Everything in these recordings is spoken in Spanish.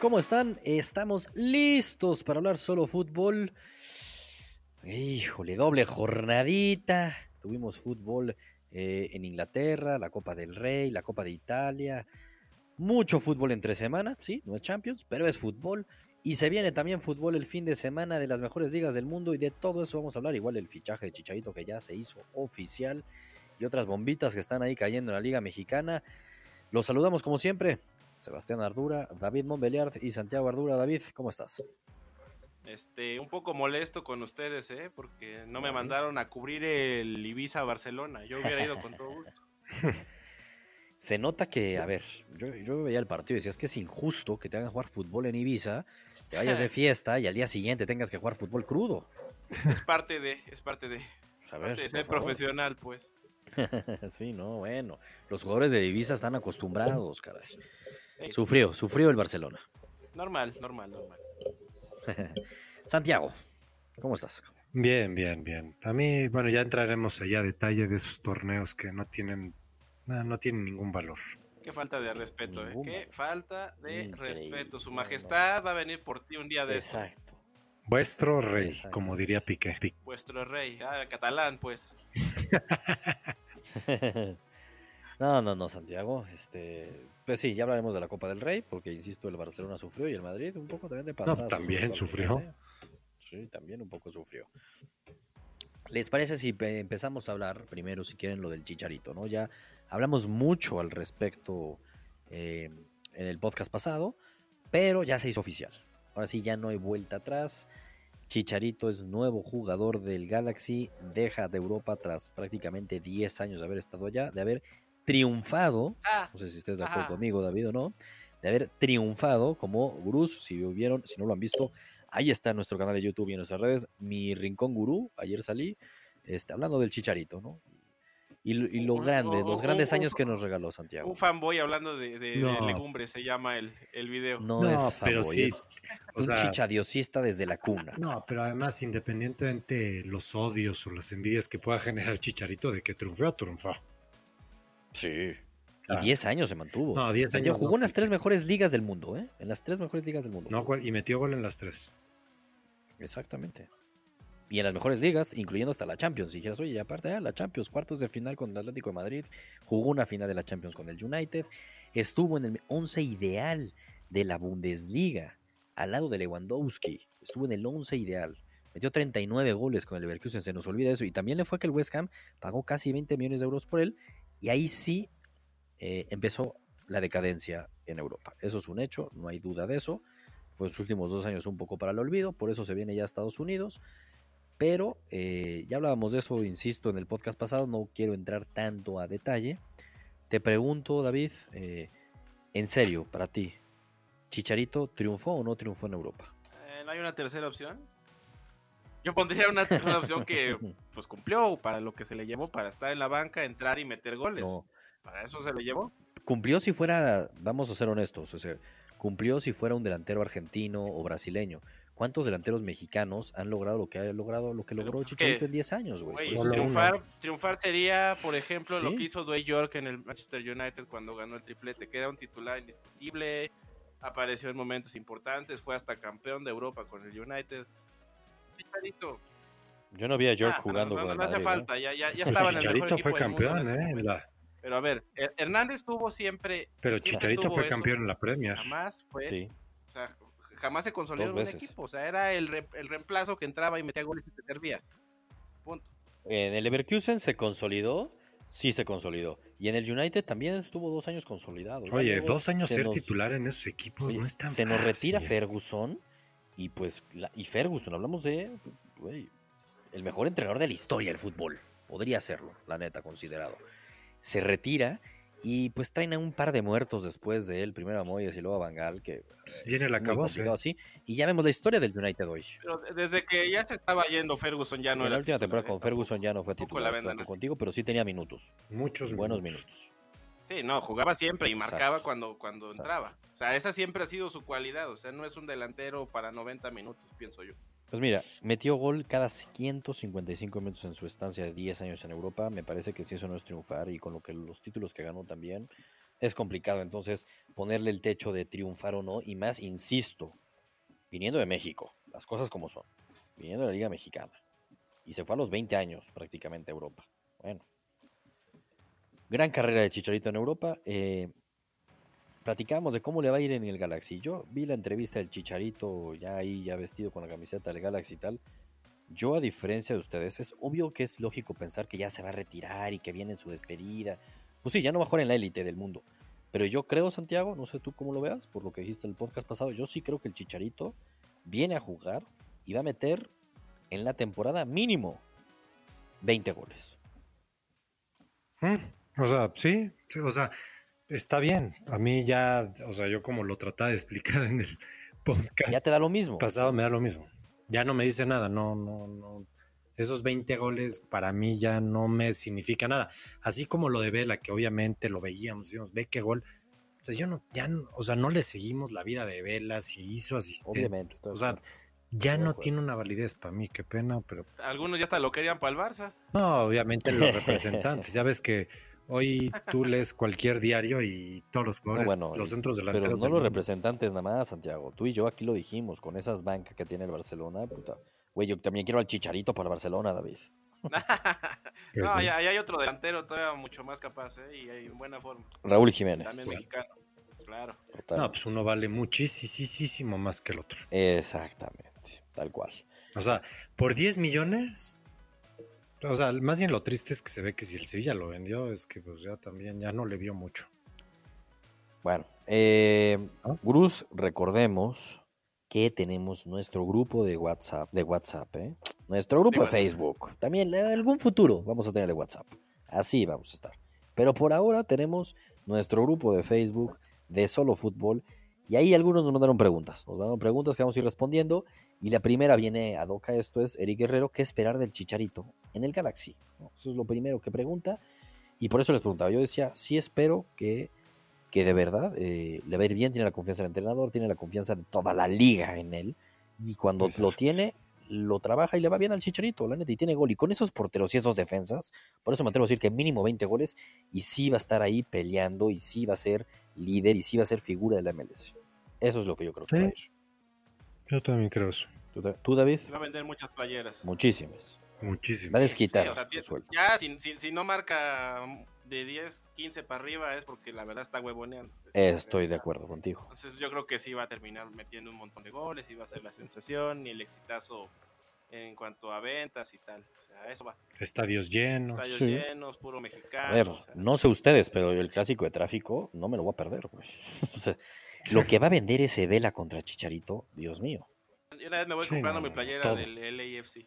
¿Cómo están? Estamos listos para hablar solo fútbol. Híjole, doble jornadita. Tuvimos fútbol eh, en Inglaterra, la Copa del Rey, la Copa de Italia. Mucho fútbol entre semana, sí, no es Champions, pero es fútbol. Y se viene también fútbol el fin de semana de las mejores ligas del mundo y de todo eso vamos a hablar. Igual el fichaje de Chicharito que ya se hizo oficial y otras bombitas que están ahí cayendo en la Liga Mexicana. Los saludamos como siempre. Sebastián Ardura, David Montbeliard y Santiago Ardura. David, ¿cómo estás? Este, un poco molesto con ustedes, ¿eh? Porque no me mandaron a cubrir el Ibiza Barcelona. Yo hubiera ido con todo gusto. Se nota que, a ver, yo, yo veía el partido y decía, es que es injusto que te hagan jugar fútbol en Ibiza, te vayas de fiesta y al día siguiente tengas que jugar fútbol crudo. Es parte de, es parte de, Pues, a ver, de ser profesional, pues. sí, no, bueno. Los jugadores de Ibiza están acostumbrados, caray. Sufrió, sufrió el Barcelona. normal, normal, normal. Santiago, ¿cómo estás? Bien, bien, bien. A mí, bueno, ya entraremos allá a detalle de esos torneos que no tienen, no, no tienen ningún valor. Qué falta de respeto, ¿eh? Qué falta de Increíble. respeto. Su majestad va a venir por ti un día de eso. Exacto. Vuestro rey, Exacto. como diría Piqué. Pi- Vuestro rey, ah, catalán, pues. no, no, no, Santiago. Este, pues sí, ya hablaremos de la Copa del Rey, porque insisto, el Barcelona sufrió y el Madrid un poco también de panzazo. también sufrió. Sí, también un poco sufrió. ¿Les parece si pe- empezamos a hablar primero, si quieren, lo del chicharito? ¿no? Ya hablamos mucho al respecto eh, en el podcast pasado, pero ya se hizo oficial. Ahora sí, ya no hay vuelta atrás. Chicharito es nuevo jugador del Galaxy, deja de Europa tras prácticamente 10 años de haber estado allá, de haber triunfado, Ah, no sé si estés de acuerdo Ajá. conmigo, David, o no, de haber triunfado como gurús, si vieron, si no lo han visto, ahí está en nuestro canal de YouTube y en nuestras redes, mi rincón gurú, ayer salí, este, hablando del Chicharito, ¿no? Y, lo- y lo Un- grande, un- los grandes un- años que nos regaló Santiago. un fanboy hablando de, de- de legumbres, se llama el, el video. No, No, es pero fanboy, sí, es o un sea- chichadiosista desde la cuna. No, pero además, independientemente los odios o las envidias que pueda generar Chicharito de que triunfó, triunfó. Sí. Y Ah. 10 años se mantuvo. No, 10 Santiago años jugó no. en las tres mejores ligas del mundo, ¿eh? En las tres mejores ligas del mundo. No, y metió gol en las tres. Exactamente. Y en las mejores ligas, incluyendo hasta la Champions. Si dijeras, oye, y aparte, ah, la Champions, cuartos de final con el Atlético de Madrid, jugó una final de la Champions con el United, estuvo en el 11 ideal de la Bundesliga, al lado de Lewandowski, estuvo en el 11 ideal. Metió 39 goles con el Leverkusen, se nos olvida eso. Y también le fue que el West Ham pagó casi 20 millones de euros por él. Y ahí sí eh, empezó la decadencia en Europa. Eso es un hecho, no hay duda de eso. Fue sus últimos dos años un poco para el olvido, por eso se viene ya a Estados Unidos. Pero eh, ya hablábamos de eso, insisto, en el podcast pasado, no quiero entrar tanto a detalle. Te pregunto, David, eh, en serio, para ti, ¿Chicharito triunfó o no triunfó en Europa? ¿No hay una tercera opción? Yo pondría una, una opción que pues cumplió para lo que se le llevó, para estar en la banca, entrar y meter goles. No, Para eso se le llevó. cumplió si fuera, vamos a ser honestos, o sea, cumplió si fuera un delantero argentino o brasileño. ¿Cuántos delanteros mexicanos han logrado lo que ha logrado, lo que logró pues, Chicharito que- en 10 años, güey? Güey, Por eso solo es que- triunfar, triunfar sería, por ejemplo, lo que hizo Dwayne York en el Manchester United cuando ganó el triplete, que era un titular indiscutible, apareció en momentos importantes, fue hasta campeón de Europa con el United. Chicharito. Yo no vi a York Ah, jugando no, con no, el no hace Madrid, ¿eh? falta, ya, ya, ya estaba en el mejor Chicharito fue mundo campeón, ¿eh? La- Pero a ver, Her- Hernández tuvo siempre. pero siempre Chicharito fue eso, campeón en la Premier. Jamás fue. Sí, O sea, jamás se consolidó Dos en un veces. equipo. O sea, era el, re- el reemplazo que entraba y metía goles y te servía. Punto. En el Leverkusen se consolidó, sí se consolidó. Y en el United también estuvo dos años consolidado. Oye, Luego dos años se ser nos- titular en esos equipos oye, no es tan Se nos retira fácil. Ferguson y pues la- y Ferguson, hablamos de el mejor entrenador de la historia del fútbol. Podría serlo, la neta, considerado. Se retira y pues traen a un par de muertos después de él, primero a Moyes y luego a Bangal, que Pues Viene la cabeza. complicado así. Y ya vemos la historia del United hoy. Pero desde que ya se estaba yendo Ferguson, ya Sí, no en era. la última titular, temporada ¿eh? con Ferguson ya no fue la titular, contigo, pero sí tenía minutos, Muchos buenos minutos. Sí, no, jugaba siempre y Exacto. marcaba cuando, cuando Exacto. entraba. O sea, esa siempre ha sido su cualidad. O sea, no es un delantero para 90 minutos, pienso yo. Pues mira, metió gol cada 155 minutos en su estancia de 10 años en Europa. Me parece que si eso no es triunfar y con lo que los títulos que ganó también, es complicado entonces ponerle el techo de triunfar o no, y más, insisto, viniendo de México, las cosas como son, viniendo de la Liga Mexicana, y se fue a los 20 años prácticamente a Europa. Bueno, gran carrera de Chicharito en Europa. Eh, de cómo le va a ir en el Galaxy. Yo vi la entrevista del Chicharito ya ahí, ya vestido con la camiseta del Galaxy y tal. Yo, a diferencia de ustedes, es obvio que es lógico pensar que ya se va a retirar y que viene su despedida. Pues sí, ya no va a jugar en la élite del mundo. Pero yo creo, Santiago, no sé tú cómo lo veas, por lo que dijiste en el podcast pasado, yo sí creo que el Chicharito viene a jugar y va a meter en la temporada mínimo 20 goles. Mm, o sea, sí, o sea, está bien. A mí ya, o sea, yo como lo trataba de explicar en el podcast. Ya te da lo mismo. Pasado me da lo mismo. Ya no me dice nada, no, no, no. Esos 20 goles para mí ya no me significa nada. Así como lo de Vela, que obviamente lo veíamos, decíamos, ve qué gol. O sea, yo no, ya, o sea, no le seguimos la vida de Vela, si hizo asistente. Obviamente. O sea, ya no tiene una validez para mí, qué pena, pero. Algunos ya hasta lo querían para el Barça. No, obviamente los representantes. ya ves que hoy tú lees cualquier diario y todos los jugadores, los centros delanteros. Pero no los representantes nada más, Santiago. Tú y yo aquí lo dijimos, con esas bancas que tiene el Barcelona, puta. Güey, yo también quiero al Chicharito para Barcelona, David. no, ahí hay otro delantero todavía mucho más capaz, ¿eh? Y en buena forma. Raúl Jiménez. También mexicano, claro. No, pues uno vale muchísimo más que el otro. Exactamente, tal cual. O sea, por 10 millones, o sea, más bien lo triste es que se ve que si el Sevilla lo vendió, es que pues ya también ya no le vio mucho. Bueno, eh, Bruce, recordemos que tenemos nuestro grupo de WhatsApp, de WhatsApp, ¿eh? nuestro grupo de, Facebook. También en algún futuro vamos a tener de WhatsApp. Así vamos a estar. Pero por ahora tenemos nuestro grupo de Facebook de Solo Fútbol. Y ahí algunos nos mandaron preguntas. Nos mandaron preguntas que vamos a ir respondiendo. Y la primera viene a Doca esto es Eric Guerrero, ¿qué esperar del Chicharito en el Galaxy? Eso es lo primero que pregunta. Y por eso les preguntaba. Yo decía, sí espero que que de verdad eh, le va a ir bien, tiene la confianza del entrenador, tiene la confianza de toda la liga en él. Y cuando lo tiene, lo trabaja y le va bien al chicharito, la neta, y tiene gol. Y con esos porteros y esos defensas, por eso me atrevo a decir que mínimo 20 goles, y sí va a estar ahí peleando, y sí va a ser líder, y sí va a ser figura de la MLS. Eso es lo que yo creo que va a ir. Yo también creo eso. ¿Tú, David? Va a vender muchas playeras. Muchísimas. Muchísimas. Va a desquitar. ya, si no marca de 10, 15 para arriba es porque la verdad está huevoneando. Estoy de acuerdo contigo. Entonces yo creo que sí va a terminar metiendo un montón de goles, y va a ser la sensación y el exitazo en cuanto a ventas y tal. O sea, eso va. Estadios llenos. Estadios llenos, puro mexicano. A ver, no sé ustedes, pero el clásico de tráfico no me lo voy a perder, lo que va a vender ese Vela contra Chicharito, Dios mío. Yo una vez me voy comprando mi playera del LAFC.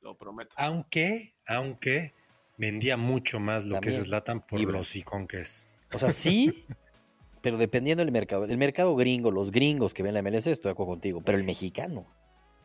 Lo prometo. Aunque, aunque vendía mucho más lo que es Slatan por los es. O sea, sí, pero dependiendo del mercado. El mercado gringo, los gringos que ven la MLS, estoy de acuerdo contigo, pero el mexicano.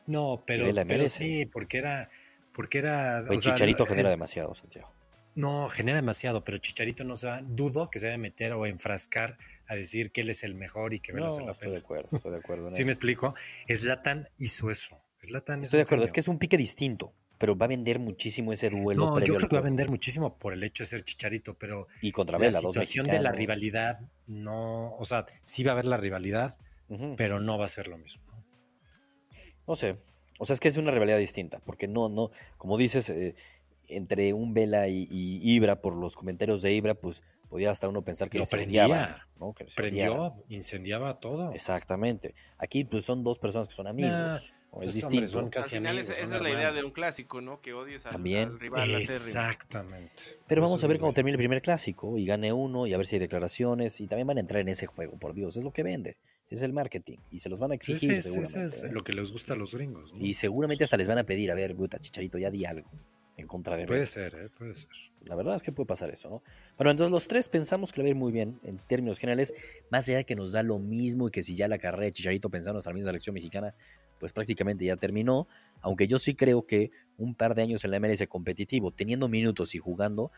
No, pero, sí, porque era. Porque era. El Chicharito genera demasiado, Santiago. No, genera demasiado, pero Chicharito no se va, dudo que se debe meter o enfrascar a decir que él es el mejor y que no, la estoy de acuerdo, estoy de acuerdo. ¿Sí me explico? Slatan hizo eso. estoy de acuerdo, es que es un pique distinto pero va a vender muchísimo ese duelo. No, yo creo que va a vender muchísimo por el hecho de ser chicharito, pero y contra Vela, la situación de la rivalidad no, o sea, sí va a haber la rivalidad, pero no va a ser lo mismo. No sé, o sea, es que es una rivalidad distinta, porque no, no, como dices, eh, entre un Vela y, Ibra, por los comentarios de Ibra, pues podía hasta uno pensar que lo prendía, ¿no? Que prendió, incendiaba todo. Exactamente. Aquí pues son dos personas que son amigos es distinto. Al final esa es la idea de un clásico, ¿no? Que odies al, También. rival. Exactamente. Pero vamos a ver cómo termina el primer clásico y gane uno y a ver si hay declaraciones y también van a entrar en ese juego, por Dios, es lo que vende. Es el marketing y se los van a exigir. es, es ¿eh? lo que les gusta a los gringos. Y seguramente hasta les van a pedir, a ver, puta, Chicharito, ya di algo en contra de Puede ser, ¿eh? puede ser. La verdad es que puede pasar eso, ¿no? Bueno, entonces los tres pensamos que le va a ir muy bien en términos generales, más allá de que nos da lo mismo y que si ya la carrera de Chicharito pensando en la misma selección mexicana pues prácticamente ya terminó, aunque yo sí creo que un par de años en la MLS competitivo, teniendo minutos y jugando,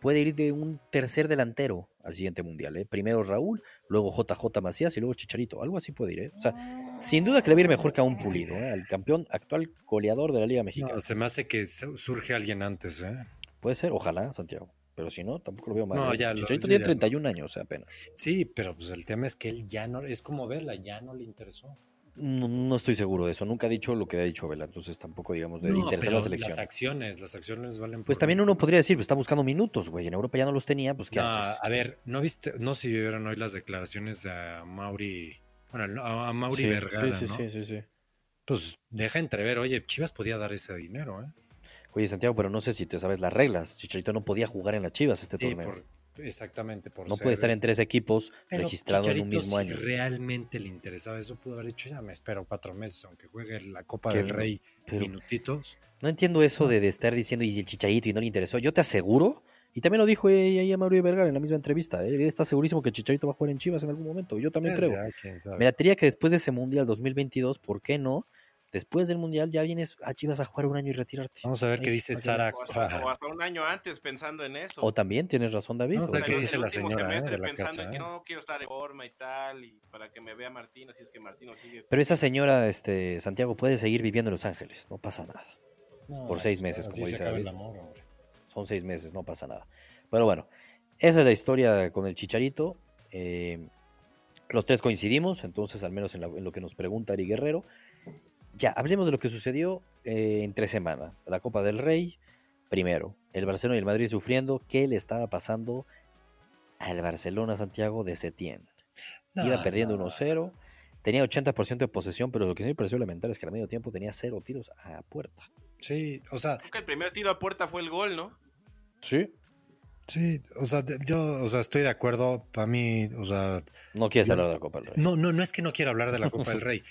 puede ir de un tercer delantero al siguiente mundial. ¿eh? Primero Raúl, luego JJ Macías y luego Chicharito. Algo así puede ir. ¿eh? O sea, sin duda que le va a ir mejor que a un pulido, ¿eh? al campeón actual goleador de la Liga Mexicana. se me hace que surge alguien antes. ¿eh? Puede ser, ojalá, Santiago. Pero si no, tampoco lo veo mal. No, ¿eh? ya lo- Chicharito yo tiene ya no. 31 años apenas. Sí, pero pues el tema es que él ya no, es como Vela, ya no le interesó. No, no estoy seguro de eso. Nunca ha dicho lo que ha dicho Vela. Entonces tampoco, digamos, de No, interesar la selección. Las acciones, las acciones valen Pues por también mil. uno podría decir, pues está buscando minutos, güey. En Europa ya no los tenía, pues ¿qué No, haces? a ver, ¿no viste, no sé si vieron hoy las declaraciones de a Mauri, bueno, a a Mauri sí, Vergara, sí, sí, ¿no? sí, sí, sí. Pues deja entrever, oye, Chivas podía dar ese dinero, ¿eh? Oye, Santiago, pero no sé si te sabes las reglas. Chicharito no podía jugar en las Chivas este Sí, torneo. por- exactamente, por no ser puede estar en tres equipos registrados en un mismo si año. realmente le interesaba eso, pudo haber dicho, ya me espero cuatro meses, aunque juegue la Copa del Rey pero- minutitos. No entiendo eso de, de estar diciendo y el Chicharito y no le interesó. Yo te aseguro, y también lo dijo ahí a Mario Vergara en la misma entrevista, ¿eh? está segurísimo que Chicharito va a jugar en Chivas en algún momento. Yo también creo. ya. Me latería que después de ese Mundial 2022, ¿por qué no? Después del Mundial ya vienes a Chivas a jugar un año y retirarte. Vamos a ver qué dice Sara. O hasta, o hasta un año antes pensando en eso. O también tienes razón, David. Vamos a ver o qué dice el la último señora, eh, semestre de la pensando casa, en que eh. no quiero estar en forma y tal, y para que me vea Martino, si es que Martino sigue. Pero esa señora, este, Santiago, puede seguir viviendo en Los Ángeles, no pasa nada. No, por seis meses, como se dice David. amor, hombre. Son seis meses, no pasa nada. Pero bueno, esa es la historia con el Chicharito. Eh, los tres coincidimos, entonces, al menos en, la- en lo que nos pregunta Ari Guerrero. Ya, hablemos de lo que sucedió eh, entre semana. La Copa del Rey, primero. El Barcelona y el Madrid sufriendo. ¿Qué le estaba pasando al Barcelona Santiago de Setién? Iba perdiendo no. 1-0. Tenía 80% de posesión, pero lo que sí me pareció lamentable es que al medio tiempo tenía cero tiros a puerta. Sí, o sea, Creo que el primer tiro a puerta fue el gol, ¿no? Sí. sí, o sea, yo, o sea, estoy de acuerdo. Para mí, o sea, No quieres Yo- hablar de la Copa del Rey. no, no, no es que no quiera hablar de la Copa del Rey,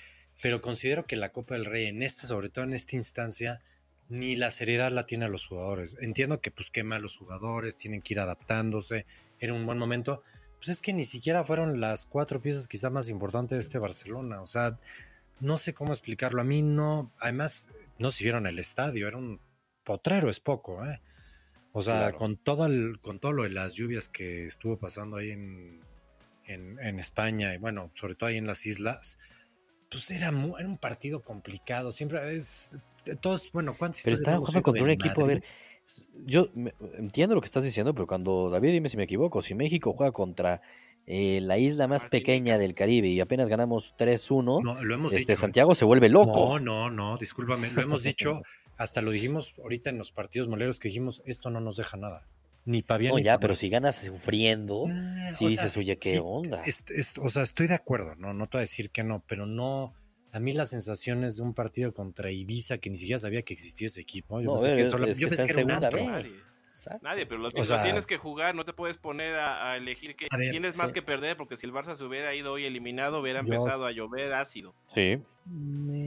pero considero que la Copa del Rey en esta, sobre todo en esta instancia, ni la seriedad la tiene a los jugadores. Entiendo que pues quema a los jugadores, tienen que ir adaptándose, era un buen momento. Pues es que ni siquiera fueron las cuatro piezas quizá más importantes de este Barcelona. O sea, no sé cómo explicarlo. A mí no, además, no se vieron el estadio, era un potrero, es poco, ¿eh? O sea, Claro. con todo el, con todo lo de las lluvias que estuvo pasando ahí en, en, en España y bueno, sobre todo ahí en las islas, pues era, mu- era un partido complicado. Siempre es todos, bueno, ¿cuántos Pero historias estaban jugando contra un equipo, a ver, yo me- entiendo lo que estás diciendo, pero cuando, David, dime si me equivoco, si México juega contra eh, la isla más pequeña del Caribe y apenas ganamos 3-1, No, lo hemos este dicho. ¿eh? Santiago se vuelve loco. No, no, no, discúlpame, lo hemos dicho, hasta lo dijimos ahorita en los partidos moleros que dijimos, esto no nos deja nada. Ni para bien No, ni ya, pero si ganas sufriendo, Nah, sí dices, sea, oye, ¿qué sí, onda? o sea, estoy de acuerdo, no, no te voy a decir que no, pero no. A mí las sensaciones de un partido contra Ibiza que ni siquiera sabía que existía ese equipo. Yo No, pensé que, es- sola- es yo que pensé que era un antro. Nadie. Exacto. Nadie, pero lo, O lo sea- tienes que jugar, no te puedes poner a, a elegir que A ver, tienes más que perder, porque si el Barça se hubiera ido hoy eliminado, hubiera Yo- empezado a llover ácido. Sí,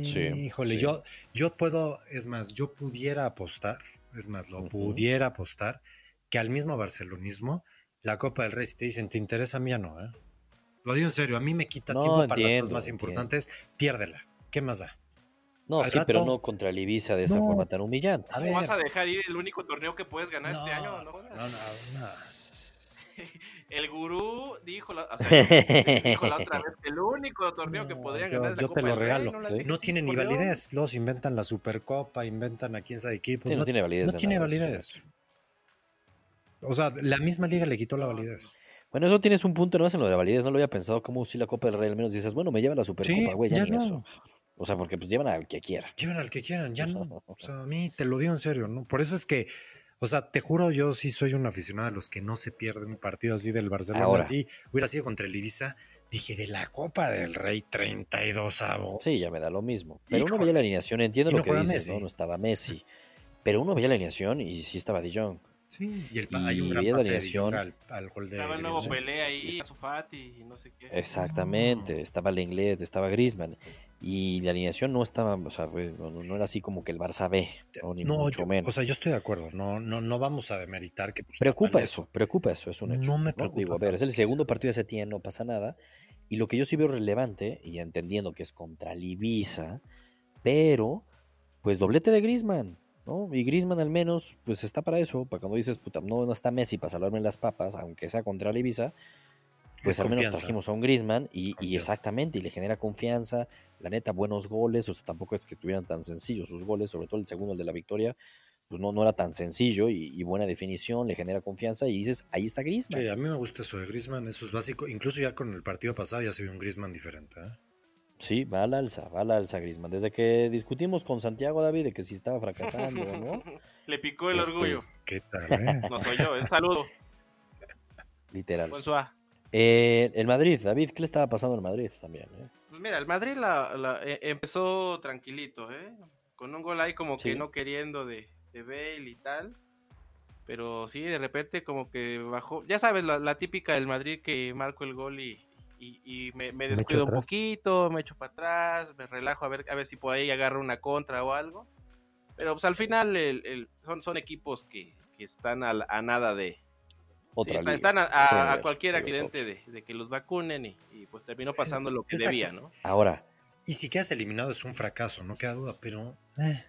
Sí, Híjole, sí. yo, yo puedo, es más, yo pudiera apostar, es más, lo pudiera apostar que al mismo barcelonismo, la Copa del Rey, si te dicen, ¿te interesa a mí ya no? eh? Lo digo en serio, a mí me quita No, tiempo para las entiendo, cosas más entiendo. importantes, piérdela. ¿Qué más da? no, Al sí, pero no contra el Ibiza de esa No. forma tan humillante. A ¿Cómo ver. vas a dejar ir el único torneo que puedes ganar este año? No no, no. El gurú dijo la, o sea, dijo la otra vez, el único torneo que No, podrían yo- ganar es la yo Copa te lo del Rey, regalo. no Sí. No tiene ni validez. Los inventan la Supercopa, inventan a quién sabe equipo. Sí, no tiene validez No tiene es validez. O sea, la misma liga le quitó la validez. Bueno, eso tienes un punto, no es en lo de la validez, no lo había pensado, como si la Copa del Rey al menos dices, bueno, me lleva la Supercopa, Sí, güey, ya, ya ni no. eso. O sea, porque pues llevan al que quiera. Lleven al que quieran, ya no. O sea, a mí te lo digo en serio, ¿no? Por eso es que, o sea, te juro, yo sí soy un aficionado a los que no se pierden un partido así del Barcelona. Ahora. Así hubiera sido contra el Ibiza. Dije, de la Copa del Rey, 32 avos. Sí, ya me da lo mismo. Pero uno veía la alineación, entiendo Y lo no que dices, Messi. ¿no? No estaba Messi. Pero uno veía la alineación y sí estaba De Jong. Sí, y el Y hay un gran. Jong al, al gol de Estaba el nuevo. Pelé ahí, Ansu Fati y no sé qué. Exactamente, estaba Lenglet, estaba Griezmann. Y la alineación no estaba, o sea, no, era así como que el Barça B, ¿no? ni No, mucho yo- menos. o sea, yo estoy de acuerdo. No, no, no vamos a demeritar que. pues, Preocupa eso, preocupa eso, es un hecho. No me ¿no? preocupa Digo, a ver, es el segundo partido de Setién, no pasa nada. Y lo que yo sí veo relevante, y entendiendo que es contra el Ibiza, pero, pues doblete de Griezmann, ¿no? Y Griezmann al menos, pues está para eso, para cuando dices, puta, no, no está Messi para salvarme las papas, aunque sea contra Ibiza, pues Es al menos confianza. trajimos a un Griezmann y, exactamente, y le genera confianza, la neta, buenos goles, o sea, tampoco es que estuvieran tan sencillos sus goles, sobre todo el segundo, el de la victoria, pues no, no era tan sencillo y, y buena definición, le genera confianza y dices, ahí está Griezmann. Sí, a mí me gusta eso de Griezmann, eso es básico. Incluso ya con el partido pasado ya se vio un Griezmann diferente. ¿eh? Sí, va al alza, va al alza Griezmann. Desde que discutimos con Santiago David de que si estaba fracasando o no, Le picó el Este, orgullo. ¿Qué tal, eh? No soy yo. Un saludo. literal. Eh, el Madrid, David, ¿qué le estaba pasando al Madrid también? eh? Pues mira, el Madrid la, la- eh, empezó tranquilito, ¿eh? Con un gol ahí como Sí. que no queriendo de, de Bale y tal. Pero sí, de repente como que bajó. Ya sabes, la, la típica del Madrid que marco el gol y, y- y me, me descuido un atrás. poquito, me echo para atrás, me relajo a ver, a ver si por ahí agarro una contra o algo. Pero pues al final el- el- son, son equipos que, que están a, a nada de, Otra Sí, liga, están a, a- a cualquier de accidente de, de que los vacunen y, y, pues terminó pasando lo que Exacto. debía, ¿no? Ahora, Y si quedas eliminado es un fracaso, no queda duda, pero eh,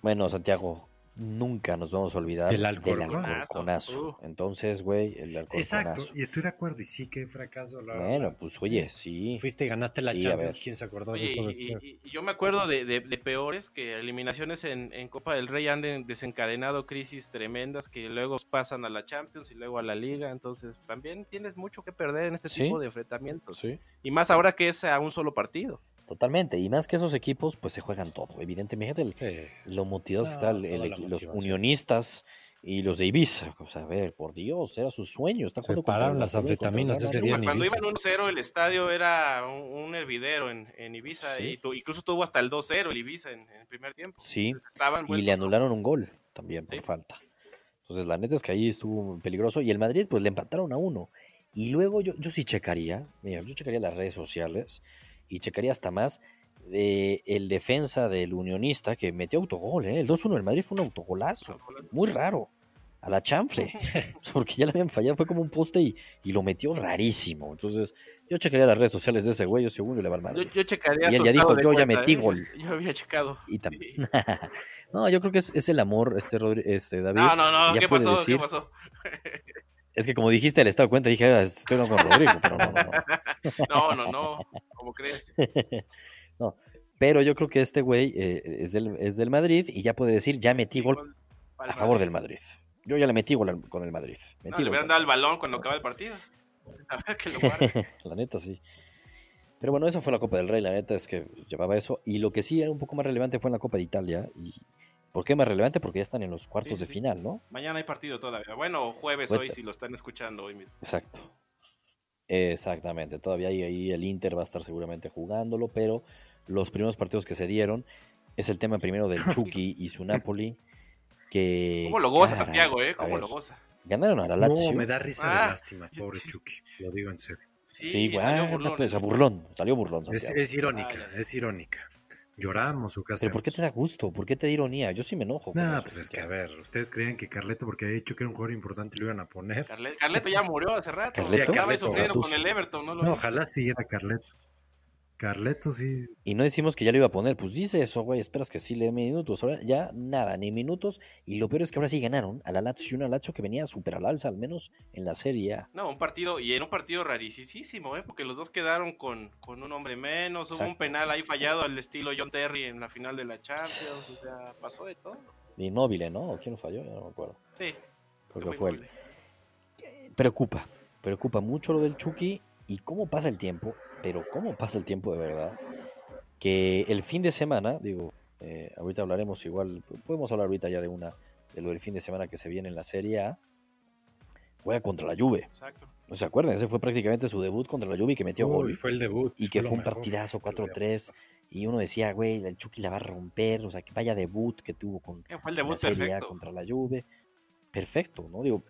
bueno, Santiago, nunca nos vamos a olvidar Del. Alcorconazo. Uh. Entonces, güey, el exacto. Alcorconazo. Y estoy de acuerdo, y sí, qué fracaso. La Bueno, verdad. pues oye, sí. Fuiste y ganaste la Sí, Champions. ¿quién se acordó de eso y, después? y- y yo me acuerdo de, de- de peores que eliminaciones en, en Copa del Rey han de- desencadenado crisis tremendas que luego pasan a la Champions y luego a la Liga. Entonces también tienes mucho que perder en este Sí. tipo de enfrentamientos. Sí, Y más ahora que es a un solo partido. Totalmente. Y más que esos equipos, pues se juegan todo. Evidentemente, el- Sí. lo motivados que No, están el- el- los unionistas y los de Ibiza. O sea, a ver, por Dios, era su sueño. Está Se pararon las anfetaminas ese Madrid. día en Cuando Ibiza. iban 1-0 el estadio era un, un hervidero en, en Ibiza Sí. y tu- incluso tuvo hasta el 2-0 el Ibiza en, en el primer tiempo. Sí, Estaban y le anularon un gol también por Sí. falta. Entonces, la neta es que ahí estuvo peligroso. Y el Madrid, pues le empataron a uno. Y luego yo, yo sí checaría, mira, yo checaría las redes sociales y checaría hasta más de el defensa del unionista que metió autogol, ¿eh? El 2-1 del Madrid fue un autogolazo. Muy raro. A la chanfle. Porque ya le habían fallado. Fue como un poste y, y lo metió rarísimo. Entonces, yo checaría las redes sociales de ese güey. Yo seguro le va al Yo, Madrid. yo checaría Y él ya dijo, "Yo ya metí ¿eh? gol". Yo, yo había checado. Y también. Sí. no, yo creo que es, es el amor, este, Rodri- este David. No, no, no, ya ¿qué puede pasó? decir- ¿Qué pasó? Es que como dijiste el estado de cuenta, dije, "Ah, estoy con Rodrigo, pero no, no, no. No, no, no. ¿Cómo crees? Pero yo creo que este güey eh, es, del, es del Madrid y ya puede decir, ya metí gol a favor del Madrid. Yo ya le metí gol al- con el Madrid. No, Metí le gol hubieran dado el balón cuando acaba el partido. A ver que lo guarde. La neta, sí. Pero bueno, eso fue la Copa del Rey, la neta es que llevaba eso. Y lo que sí era un poco más relevante fue en la Copa de Italia. ¿Y por qué más relevante? Porque ya están en los cuartos Sí, de sí. final, ¿no? Mañana hay partido todavía. Bueno, jueves hoy si lo están escuchando hoy mismo. Exacto. Exactamente. Todavía ahí, ahí el Inter va a estar seguramente jugándolo, pero los primeros partidos que se dieron es el tema primero del Chucky y su Napoli. Que, ¿Cómo lo goza caray, Santiago, eh? ¿Cómo ver, lo goza? Ganaron a la Lazio. No, me da risa de Ah, lástima, pobre sí. Chucky. Lo digo en serio. Sí, Sí, salió bueno, burlón. pues a burlón. Salió burlón, Es, Santiago. es irónica, Ah, es irónica. Lloramos o qué Pero ¿por qué te da gusto? ¿Por qué te da ironía? Yo sí me enojo. Nah, eso, pues es que a ver, ustedes creen que Carleto, porque había dicho que era un jugador importante, lo iban a poner. Carle- Carleto ya murió hace rato. ¿Carleto? Acaba Carleto, sufriendo con el Everton, ¿no? Lo No, ojalá siguiera Carleto. Carleto sí. Y no decimos que ya lo iba a poner. Pues dice eso, güey. Esperas que sí le dé minutos. Ahora ya nada, ni minutos. Y lo peor es que ahora sí ganaron a la Lazio. Una Lazio que venía súper al alza, al menos en la Serie A. No, un partido, y era un partido rarísimo, ¿eh? Porque los dos quedaron con, con un hombre menos. Hubo un penal ahí fallado al estilo John Terry en la final de la Champions. O sea, pasó de todo. Inmóvil, ¿no? ¿O ¿Quién lo falló? Ya no me acuerdo. Sí. Creo que fue fue él. Preocupa. Preocupa mucho lo del Chucky. Y cómo pasa el tiempo. Pero cómo pasa el tiempo de verdad. Que el fin de semana, digo, eh, ahorita hablaremos igual. Podemos hablar ahorita ya de una. De lo del fin de semana que se viene en la Serie A. Juega contra la Juve. Exacto. ¿No se acuerdan? Ese fue prácticamente su debut contra la Juve y que metió Uy, gol. fue el debut. Y que lo fue un mejor partidazo que le había 4-3. pasado. Y uno decía, güey, el Chucky la va a romper. O sea, que vaya debut que tuvo con Eh, Fue el la debut Serie A contra la Juve. Perfecto, ¿no? Digo,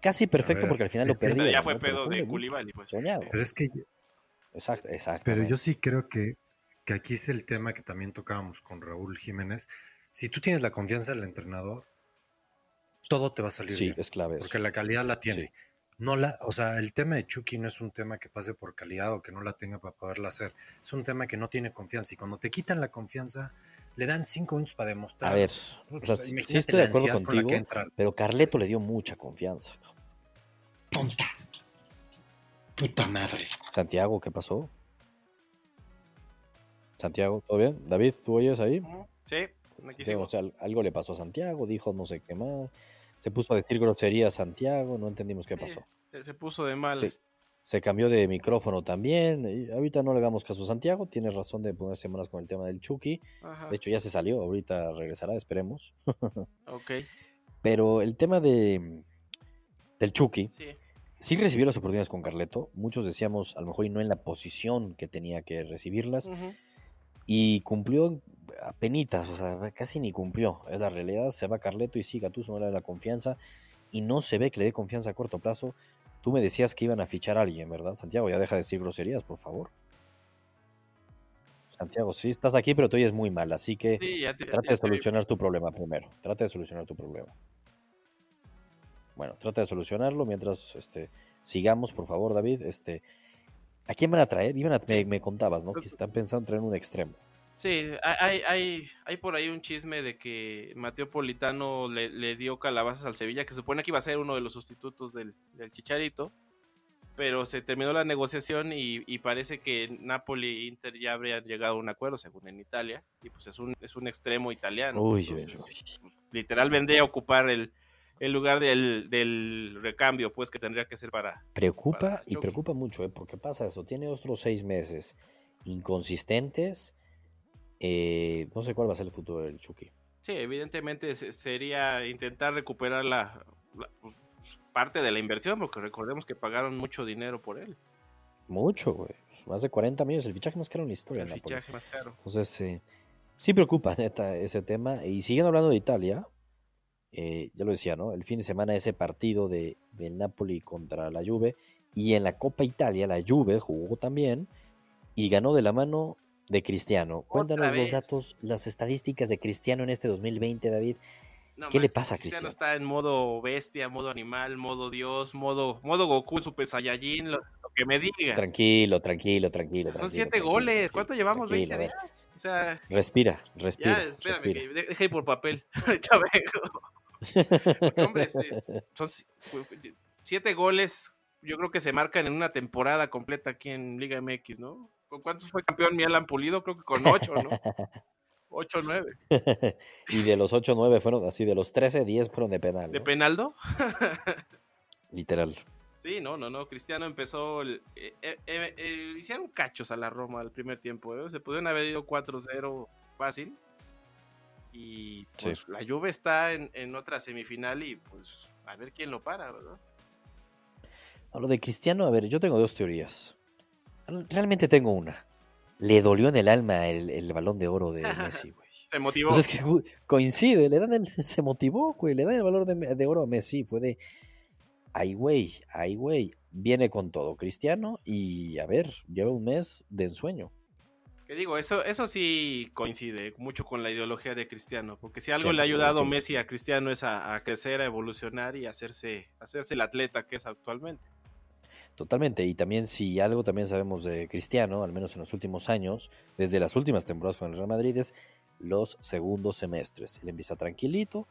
casi perfecto ver, porque al final es lo perdieron. ya fue ¿no? Pero pedo de Koulibaly, pues. Soñado. Pero es que Exacto, exacto. Pero yo sí creo que, que aquí es el tema que también tocábamos con Raúl Jiménez. Si tú tienes la confianza del entrenador, todo te va a salir Sí, bien. es clave eso. Porque la calidad la tiene. Sí. No la, o sea, el tema de Chucky no es un tema que pase por calidad o que no la tenga para poderla hacer. Es un tema que no tiene confianza. Y cuando te quitan la confianza, le dan cinco minutos para demostrar. A ver, Puta, o sea, sí imagínate estoy de acuerdo con contigo, pero Carleto le dio mucha confianza. Tonta. Puta madre. Santiago, ¿qué pasó? Santiago, ¿todo bien? David, ¿tú oyes ahí? Sí. Sí, Naquísimo. o sea, algo le pasó a Santiago, dijo no sé qué más. Se puso a decir grosería a Santiago, no entendimos qué Sí, pasó. Se, se puso de mal. Sí. Se cambió de micrófono también. ahorita no le damos caso a Santiago, tiene razón de ponerse malas con el tema del Chucky. Ajá. De hecho, ya se salió, ahorita regresará, esperemos. Ok. Pero el tema de del Chucky, Sí. sí recibió las oportunidades con Carleto. Muchos decíamos, a lo mejor y no en la posición que tenía que recibirlas. Y cumplió a penitas, o sea, casi ni cumplió. Es la realidad. Se va Carleto y sí, Gattuso no le da la confianza. Y no se ve que le dé confianza a corto plazo. Tú me decías que iban a fichar a alguien, ¿verdad? Santiago, ya deja de decir groserías, por favor. Santiago, sí, estás aquí, pero tú oyes muy mal, así que Sí, te- trata de te- solucionar tu problema primero. Trata de solucionar tu problema. Bueno, trata de solucionarlo mientras este, sigamos, por favor, David. Este, ¿A quién van a traer? Iban a- me, me contabas, ¿no? Que están pensando en traer un extremo. Sí, hay, hay, hay por ahí un chisme de que Mateo Politano le, le dio calabazas al Sevilla, que supone que iba a ser uno de los sustitutos del, del Chicharito, pero se terminó la negociación y, y parece que Napoli e Inter ya habrían llegado a un acuerdo, según en Italia, y pues es un, es un extremo italiano. Uy, entonces, uy, pues, literal vendría a ocupar el, el lugar del, del recambio, pues que tendría que ser para... Preocupa para y preocupa mucho, ¿eh? Porque pasa eso. Tiene otros seis meses inconsistentes. Eh, no sé cuál va a ser el futuro del Chucky. Sí, evidentemente se- sería intentar recuperar la, la, pues, parte de la inversión, porque recordemos que pagaron mucho dinero por él. Mucho, güey. Más de 40 millones. El fichaje más caro en la historia. El Napoli. fichaje más caro. Entonces, eh, sí preocupa, neta, ese tema. Y siguiendo hablando de Italia, eh, ya lo decía, ¿no? El fin de semana ese partido de, del Napoli contra la Juve. Y en la Copa Italia, la Juve jugó también y ganó de la mano de Cristiano. Cuéntanos los datos, las estadísticas de Cristiano en este 2020, David. No ¿Qué le pasa a Cristiano Cristiano? está en modo bestia, modo animal, modo dios, modo, modo Goku, Super Saiyajin, lo, lo que me digas. Tranquilo, tranquilo, tranquilo. Son tranquilo, siete tranquilo, goles. tranquilo, ¿Cuánto llevamos? tranquilo, ¿20 a ver. días? O sea, Respira, respira. ya, espérame, respira. que de- deja ir por papel. Ahorita vengo. Hombre, este, son siete goles. Yo creo que se marcan en una temporada completa aquí en Liga MX, ¿no? ¿Con cuántos fue campeón mi Alan Pulido? Creo que con ocho, ¿no? Ocho, nueve. y de los 8 9 fueron así, de los 13, 10 fueron de penal. ¿De. Penaldo? Literal. Sí, no, no, no. Cristiano empezó. el- eh, eh, eh, hicieron cachos a la Roma al primer tiempo. Se pudieron haber ido 4-0 fácil. Y pues la Juve está en, en otra semifinal y pues a ver quién lo para, ¿verdad? A lo de Cristiano, a ver, yo tengo dos teorías. Realmente tengo una. Le dolió en el alma el, el balón de oro de Messi, güey. Se motivó. Pues que coincide, le dan el- se motivó, güey, le dan el valor de, de oro a Messi. Fue de, ay, güey, ay, güey, viene con todo Cristiano y a ver, lleva un mes de ensueño. Que digo, eso, eso sí coincide mucho con la ideología de Cristiano, porque si algo le ha 100%, ayudado 100%. Messi a Cristiano es a, a crecer, a evolucionar y hacerse, hacerse el atleta que es actualmente. Totalmente, y también si algo también sabemos de Cristiano, al menos en los últimos años, desde las últimas temporadas con el Real Madrid, es los segundos semestres. Él empieza tranquilito,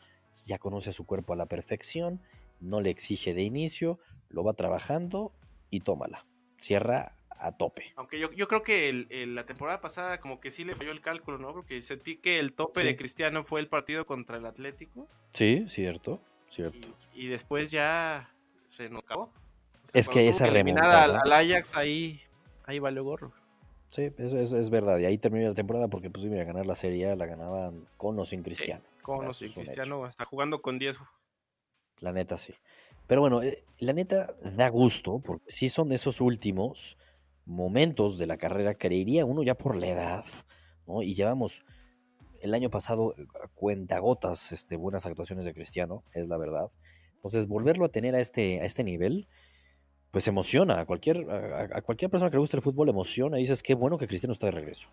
ya conoce a su cuerpo a la perfección, no le exige de inicio, lo va trabajando y tómala. Cierra a tope. Aunque yo, yo creo que el- el- la temporada pasada como que sí le falló el cálculo, ¿no? Porque sentí que el tope Sí. de Cristiano fue el partido contra el Atlético Sí, cierto, y, cierto. y después ya se nos acabó. O Es que esa eliminar al, remontada- al Ajax ahí, ahí valió gorro. Sí, eso es, es verdad. Y ahí terminó la temporada porque pues iban a ganar la Serie la ganaban con o sin Cristiano. Con es un Cristiano hasta jugando con 10. La neta sí. Pero bueno, eh, la neta da gusto porque sí son esos últimos momentos de la carrera, creería uno ya por la edad, ¿no? Y llevamos el año pasado eh, a cuentagotas este, buenas actuaciones de Cristiano, es la verdad. Entonces, volverlo a tener a este, a este nivel, pues emociona. A cualquier, a, a cualquier persona que le guste el fútbol emociona y dices, qué bueno que Cristiano está de regreso.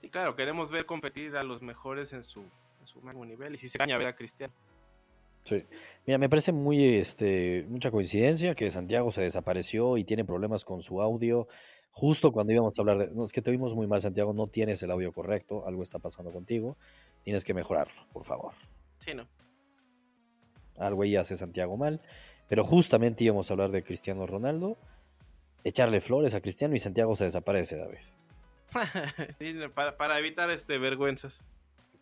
Sí, claro, queremos ver competir a los mejores en su, en su nivel. Y si se caña ver a Cristiano. Sí. Mira, me parece muy, este, mucha coincidencia que Santiago se desapareció y tiene problemas con su audio. Justo cuando íbamos a hablar de. No, es que te vimos muy mal, Santiago. No tienes el audio correcto. Algo está pasando contigo. Tienes que mejorarlo, por favor. Sí, ¿no? Algo ahí hace Santiago mal. Pero justamente íbamos a hablar de Cristiano Ronaldo. Echarle flores a Cristiano y Santiago se desaparece, David. Sí, para, para evitar este vergüenzas.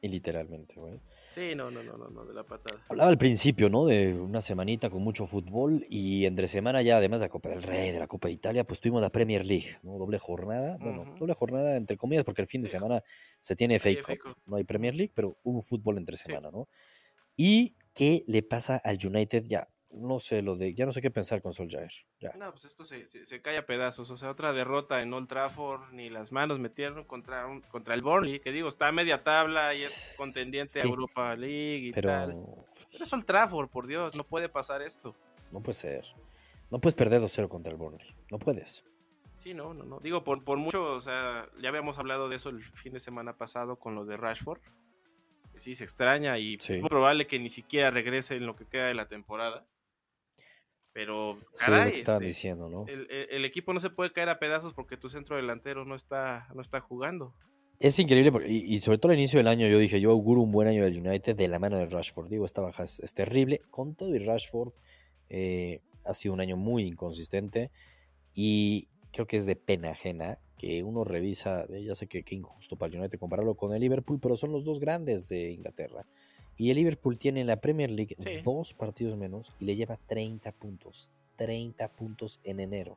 Y literalmente, güey. Sí, no, no, no, no, no, de la patada. Hablaba al principio, ¿no? De una semanita con mucho fútbol y entre semana ya, además de la Copa del Rey, de la Copa de Italia, pues tuvimos la Premier League, ¿no? Doble jornada, bueno, doble jornada entre comillas porque el fin de semana se tiene FA Sí, Cup, no hay Premier League, pero hubo fútbol entre semana, ¿no? ¿Y qué le pasa al United? Ya, no sé lo de, ya no sé qué pensar con Solskjaer, ya. No, pues esto se, se, se cae a pedazos. O sea, otra derrota en Old Trafford, ni las manos metieron contra, un, contra el Burnley, que digo, está a media tabla y es contendiente Es a Europa League y Pero tal. Pero es Old Trafford, por Dios, no puede pasar esto. no puede ser. No puedes perder 2-0 contra el Burnley, no puedes. Sí, no, no, no. Digo, por, por mucho, o sea, ya habíamos hablado de eso el fin de semana pasado con lo de Rashford. Que sí, se extraña y Sí. es muy probable que ni siquiera regrese en lo que queda de la temporada. Pero, Sí, es caray, lo que estaban este, diciendo, ¿no? el, equipo no se puede caer a pedazos porque tu centro delantero no está, no está jugando. Es increíble, porque- y, y sobre todo al inicio del año yo dije, yo auguro un buen año del United de la mano de Rashford. Digo, esta baja es, es terrible. Con todo y Rashford eh, ha sido un año muy inconsistente y creo que es de pena ajena que uno revisa, eh, ya sé que qué injusto para el United compararlo con el Liverpool, pero son los dos grandes de Inglaterra. Y el Liverpool tiene en la Premier League Sí. dos partidos menos y le lleva 30 puntos. 30 puntos en enero.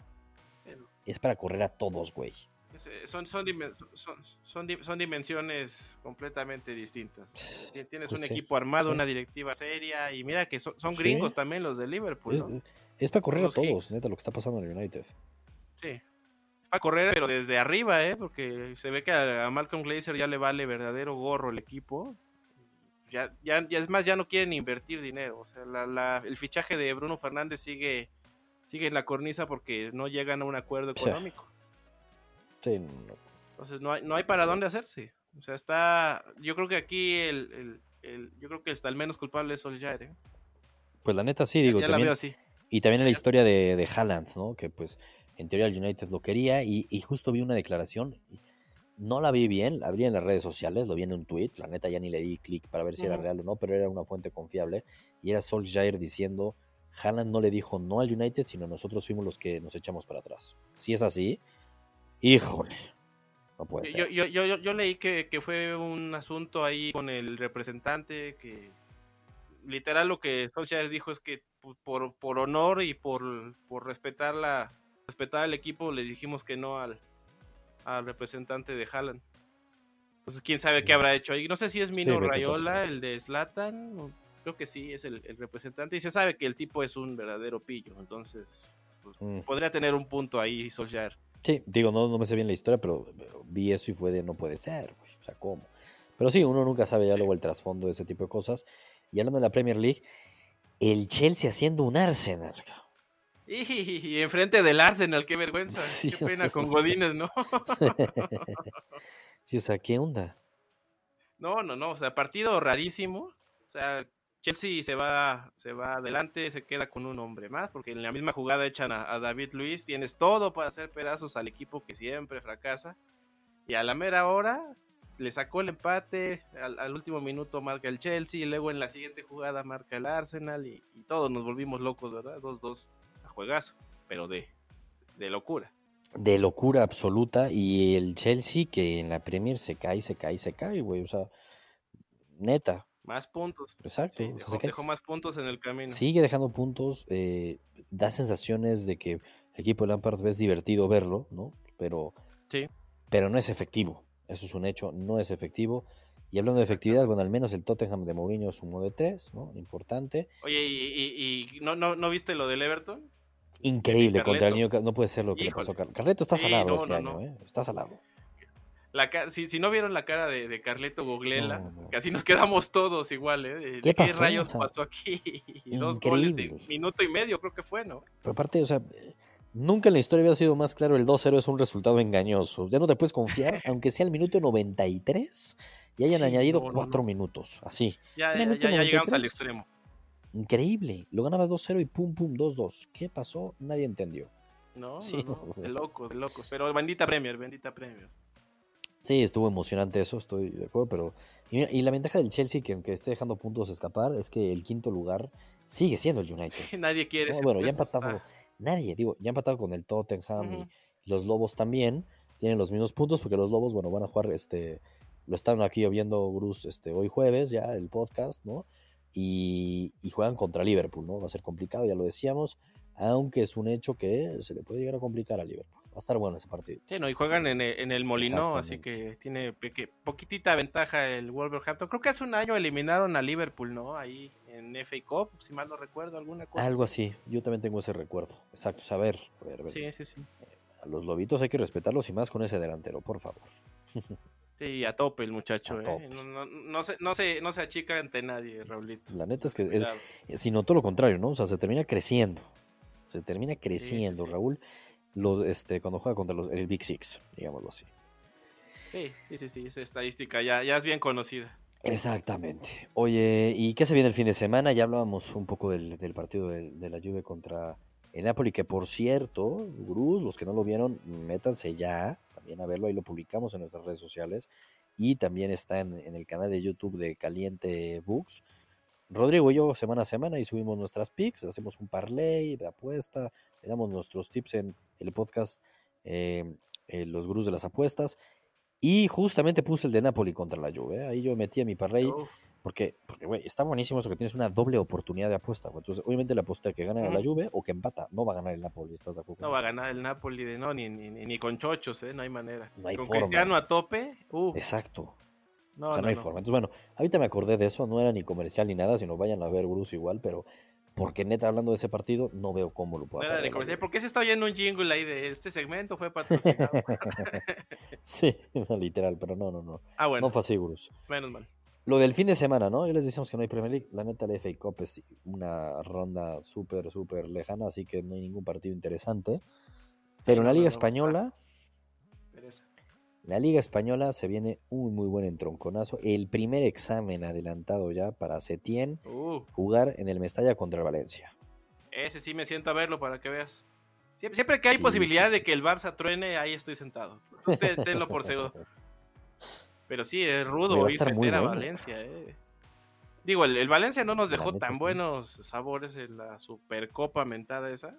Sí, no. Es para correr a todos, güey. Es, eh, Son, son, dimen- son, son, di- son dimensiones completamente distintas. Ti- Tienes Pues un sí, equipo armado, sí. una directiva seria y mira que son, gringos también los de Liverpool. Es, ¿no? es para correr a todos, neta, lo que está pasando en el United. Sí. Para correr, pero desde arriba, ¿eh? Porque se ve que a Malcolm Glazer ya le vale verdadero gorro el equipo. Ya, ya, ya es más, ya no quieren invertir dinero. O sea, la- la- el fichaje de Bruno Fernández sigue, sigue en la cornisa porque no llegan a un acuerdo económico. Sí, no. Entonces no hay, no hay para dónde hacerse. O sea, está. Yo creo que aquí el. el- el- yo creo que está el menos culpable es Solskjaer. ¿eh? Pues la neta sí, digo, ya la también, veo así. y también la historia de, de Haaland, ¿no? Que pues en teoría el United lo quería y, y justo vi una declaración, y no la vi bien, la vi en las redes sociales, lo vi en un tweet, la neta ya ni le di clic para ver si era real o no, pero era una fuente confiable y era Solskjaer diciendo, Haaland no le dijo no al United, sino nosotros fuimos los que nos echamos para atrás. Si es así, híjole, no puede Yo, ser. yo, yo, yo, yo leí que, que fue un asunto ahí con el representante que literal lo que Solskjaer dijo es que pu- por, por honor y por, por respetar la respetar al equipo le dijimos que no al, al representante de Haaland. Entonces quién sabe qué habrá hecho ahí. No sé si es Sí, Mino a Rayola, el de Slatan, creo que sí es el, el representante y se sabe que el tipo es un verdadero pillo, entonces pues, Mm. podría tener un punto ahí Solskjaer. Sí, digo, no, no me sé bien la historia, pero, pero vi eso y fue de no puede ser, güey. O sea, ¿cómo? Pero sí, uno nunca sabe ya Sí. luego el trasfondo de ese tipo de cosas. Y hablando de la Premier League, el Chelsea haciendo un Arsenal. cabrón. Y, enfrente del Arsenal, qué vergüenza. Sí, qué pena sí, con sí. Godínez, ¿no? sí, o sea, ¿qué onda? No, no, no. O sea, partido rarísimo. O sea, Chelsea se va, se va adelante, se queda con un hombre más, porque en la misma jugada echan a, a David Luis. Tienes todo para hacer pedazos al equipo que siempre fracasa. Y a la mera hora le sacó el empate. Al, al último minuto marca el Chelsea. Y luego en la siguiente jugada marca el Arsenal. Y, y todos nos volvimos locos, ¿verdad? 2-2. Juegazo. Pero de, de locura. De locura absoluta. Y el Chelsea que en la Premier se cae, se cae, se cae, güey. O sea, neta, Más puntos. exacto. Sí, dejó, más puntos en el camino. Sigue dejando puntos. eh, da sensaciones de que el equipo de Lampard es divertido verlo, ¿no? Pero, Sí. pero no es efectivo. Eso es un hecho, no es efectivo. Y hablando de efectividad, bueno, al menos el Tottenham de Mourinho sumó de tres, ¿no? Importante. Oye, ¿y, y- y no, no, no viste lo del Everton? Increíble contra el. Newcastle. No puede ser lo que Híjole. le pasó a Car- Carleto está Sí, salado no, este no, año, no. ¿eh? Está salado. La si, si no vieron la cara de, de Carleto Goglela, No, no. que así nos quedamos todos igual, ¿eh? De- ¿Qué rayos O sea, pasó aquí? Dos goles en increíble. minuto y medio, creo que fue, ¿no? Pero aparte, o sea, nunca en la historia había sido más claro el 2-0 es un resultado engañoso. Ya no te puedes confiar, aunque sea el minuto 93 y hayan Sí, añadido no, no, cuatro no. minutos. Así. Ya, Era ya, minuto ya- ya llegamos al 93. extremo. Increíble. Lo ganabas 2-0 y pum, pum, 2-2. ¿Qué pasó? Nadie entendió. No, Sí, no, no, de locos, de locos. Pero bendita Premier, bendita Premier. Sí, estuvo emocionante eso, estoy de acuerdo, pero... Y, la ventaja del Chelsea, que aunque esté dejando puntos escapar, es que el quinto lugar sigue siendo el United. Nadie quiere No, bueno, ya empatado. está- Nadie, digo, ya empatado con el Tottenham y los Lobos también. Tienen los mismos puntos porque los Lobos, bueno, van a jugar este lo están aquí viendo Bruce este, hoy jueves, ya el podcast, ¿no? Y, y juegan contra Liverpool, ¿no? Va a ser complicado, ya lo decíamos, aunque es un hecho que se le puede llegar a complicar a Liverpool. Va a estar bueno ese partido. Sí, no, y juegan en el, en el Molino, así que tiene peque- poquitita ventaja el Wolverhampton. Creo que hace un año eliminaron a Liverpool, ¿no? Ahí en FA Cup, si mal no recuerdo, alguna cosa. Algo así, yo también tengo ese recuerdo. Exacto, saber, a ver, a ver. Sí, sí, sí. A los lobitos hay que respetarlos y más con ese delantero, por favor. Sí, a tope el muchacho, A ¿eh? tope. No, no, no se, no, se, no se achica ante nadie, Raulito. La neta es que es, sino todo lo contrario, ¿no? O sea, se termina creciendo. Se termina creciendo, sí. Raúl, los, este, cuando juega contra los, el Big Six, digámoslo así. Sí, sí, sí, esa estadística ya, ya es bien conocida. Exactamente. Oye, ¿y qué se viene el fin de semana? Ya hablábamos un poco del, del partido de, de la Juve contra el Napoli, que por cierto, Gurús, los que no lo vieron, métanse ya a verlo, ahí lo publicamos en nuestras redes sociales y también está en, en el canal de YouTube de Caliente Books. Rodrigo y yo semana a semana y subimos nuestras picks, hacemos un parlay de apuesta, le damos nuestros tips en el podcast eh, eh, Los Gurús de las Apuestas. Y justamente puse el de Napoli contra la Juve. ¿eh? Ahí yo metí a mi parlay porque, porque, güey, está buenísimo eso que tienes una doble oportunidad de apuesta. güey. Entonces, obviamente le aposté que gana la Ujú. Juve o que empata. No va a ganar el Napoli, ¿estás de acuerdo? no va a ganar el Napoli de no, ni, ni, ni- con chochos, ¿eh? No hay manera. No hay con forma. Cristiano a tope, uh, Exacto. no, o sea, no, no, hay no. forma. Entonces, bueno, ahorita me acordé de eso. No era ni comercial ni nada, sino vayan a ver Bruce igual, pero porque neta, hablando de ese partido, no veo cómo lo No pueda la comercial. Juve. ¿Por qué se está oyendo un jingle ahí de este segmento? Fue patrocinado. Sí, literal, pero no, no, no. ah, bueno, No fue así, Bruce. menos mal. Lo del fin de semana, ¿no? Ya les decíamos que no hay Premier League. La neta, la FA Cup es una ronda súper, súper lejana, así que no hay ningún partido interesante. Pero en la Liga Española, la Liga Española se viene un muy buen entronconazo. El primer examen adelantado ya para Setién Uh, jugar en el Mestalla contra el Valencia. ese sí me siento a verlo para que veas. Siempre, siempre que hay Sí, posibilidad sí, de que el Barça truene, ahí estoy sentado. Tú te- tenlo por seguro. Pero sí, es rudo irse a bueno. Valencia. eh. Digo, el, el Valencia no nos dejó tan buenos sabores en la Supercopa mentada esa.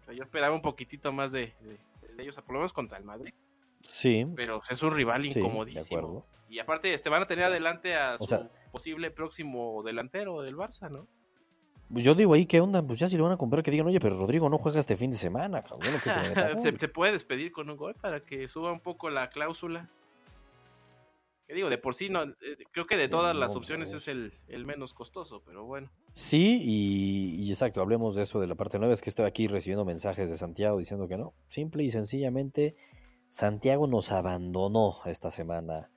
O sea, yo esperaba un poquitito más de, de- de ellos, por lo menos contra el Madrid. Sí, Pero es un rival sí, de incomodísimo. acuerdo. y aparte, este, van a tener adelante a su sea- posible próximo delantero del Barça, ¿no? Pues yo digo ahí, ¿qué onda? Pues ya si lo van a comprar, que digan, oye, pero Rodrigo no juega este fin de semana, cabrón. se, gol". se puede despedir con un gol para que suba un poco la cláusula. Que digo, de por sí, no, eh, creo que de todas las opciones es el, el menos costoso, pero bueno. Sí, y, y exacto, hablemos de eso de la parte nueva. Es que estoy aquí recibiendo mensajes de Santiago diciendo que no. Simple y sencillamente, Santiago nos abandonó esta semana.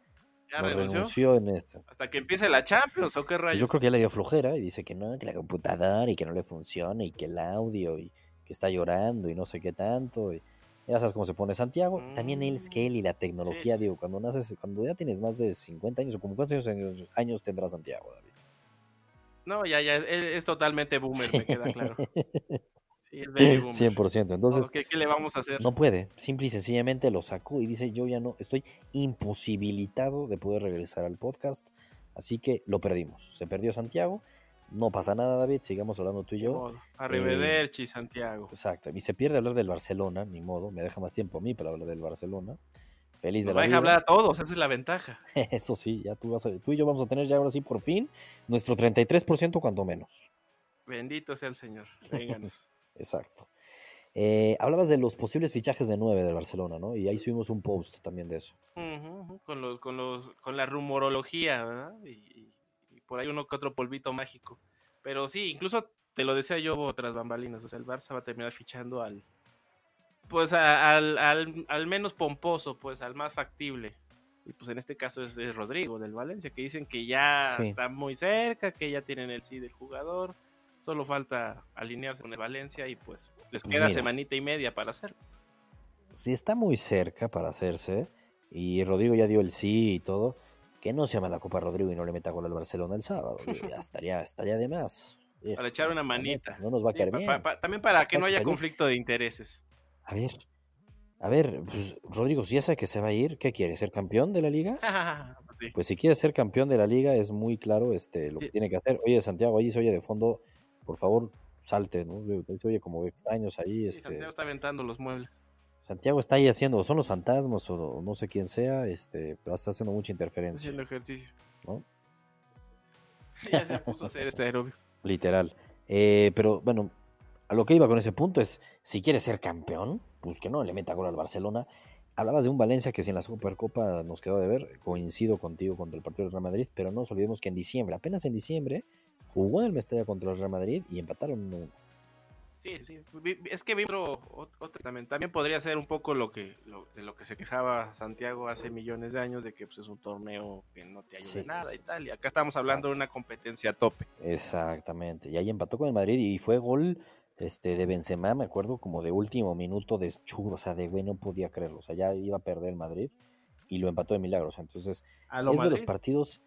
¿Ya nos renunció? renunció en esto. Hasta que empiece la Champions, ¿o qué rayos? yo creo que ya le dio flojera y dice que no, que la computadora y que no le funciona y que el audio y que está llorando y no sé qué tanto. Y ya sabes cómo se pone Santiago. También él es que él y la tecnología, sí, digo, cuando naces, cuando ya tienes más de 50 años o como cuántos años, años tendrá Santiago, David. No, ya, ya, él es totalmente boomer, me Sí. queda claro. Sí, es baby boomer. 100%. Entonces, ¿Qué, qué le vamos a hacer? No puede, simple y sencillamente lo sacó y dice yo ya no, estoy imposibilitado de poder regresar al podcast, así que lo perdimos. Se perdió Santiago, no pasa nada David, sigamos hablando tú y yo. Arrivederci, Santiago. Exacto, y se pierde hablar del Barcelona, ni modo, me deja más tiempo a mí para hablar del Barcelona. Feliz de Nos la deja vida. hablar a todos, esa es la ventaja. Eso sí, ya tú, vas a, tú y yo vamos a tener ya ahora sí por fin nuestro 33% cuanto menos. Bendito sea el Señor. Vénganos. Exacto. Eh, hablabas de los posibles fichajes de 9 del Barcelona, ¿no? Y ahí subimos un post también de eso. Con, los, con, los, con la rumorología, ¿verdad? Y por ahí uno que otro polvito mágico. Pero sí, incluso te lo decía yo tras bambalinas, o sea, el Barça va a terminar fichando al, pues a- al, al, al menos pomposo, pues al más factible. Y pues en este caso es, es Rodrigo del Valencia, que dicen que ya Sí. está muy cerca, que ya tienen el sí del jugador. Solo falta alinearse con el Valencia y pues les queda Mira. semanita y media para hacerlo. si está muy cerca para hacerse, y Rodrigo ya dio el sí y todo, que no se llama la Copa Rodrigo y no le meta gol al Barcelona el sábado. ya estaría, estaría de más. Para echar una manita. No nos va a Sí, caer pa- bien. pa- pa- también para que no haya conflicto de intereses. A ver, a ver, pues, Rodrigo, si ya sabe que se va a ir, ¿qué quiere? ¿Ser campeón de la liga? Sí. Pues si quiere ser campeón de la liga, es muy claro este, lo Sí. que tiene que hacer. Oye, Santiago, ahí se oye de fondo, por favor, salte, ¿no? Se oye como extraños ahí. Este, Santiago está aventando los muebles. Santiago está ahí haciendo, son los fantasmas o no sé quién sea, este, pero está haciendo mucha interferencia. Haciendo ejercicio. ¿No? ya se puso a hacer este aerobics. Literal. Eh, pero bueno, a lo que iba con ese punto es, si quieres ser campeón, pues que no le meta gol al Barcelona. Hablabas de un Valencia que si en la Supercopa nos quedó de ver, coincido contigo contra el partido del Real Madrid, pero no nos olvidemos que en diciembre, apenas en diciembre, jugó el Mestalla contra el Real Madrid y empataron 1 Sí, sí. Es que Vibro otro, también, también podría ser un poco lo que lo, de lo que se quejaba Santiago hace millones de años de que pues, es un torneo que no te ayuda nada y tal. Y acá estamos hablando de una competencia a tope. Exactamente. Y ahí empató con el Madrid y fue gol este de Benzema, me acuerdo, como de último minuto de churro, o sea, de güey no podía creerlo. O sea, ya iba a perder el Madrid y lo empató de milagros. Entonces, es de los partidos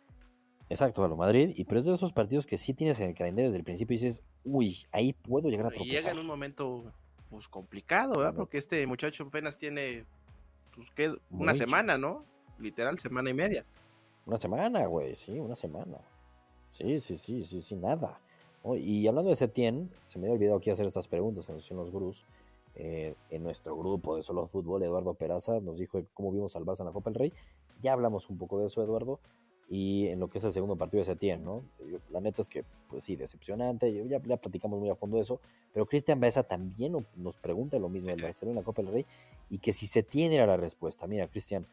Exacto, a lo Madrid, y pero es de esos partidos que sí tienes en el calendario desde el principio y dices, uy, ahí puedo llegar a tropezar. Y llega en un momento pues complicado, ¿verdad? Porque este muchacho apenas tiene pues qué, una semana, ¿no? Literal, semana y media. Una semana, güey, sí, una semana. Sí, sí, sí, sí, sí, nada. y hablando de Setien, se me había olvidado aquí hacer estas preguntas que nos hicieron los gurús. Eh, en nuestro grupo de Solo Fútbol, Eduardo Peraza nos dijo cómo vimos al Barça en la Copa del Rey. Ya hablamos un poco de eso, Eduardo y en lo que es el segundo partido de Setién, ¿no? La neta es que, pues sí, decepcionante, ya, ya platicamos muy a fondo de eso, pero Cristian Baeza también nos pregunta lo mismo del Barcelona en la Copa del Rey y que si Setién era la respuesta. Mira, Cristian,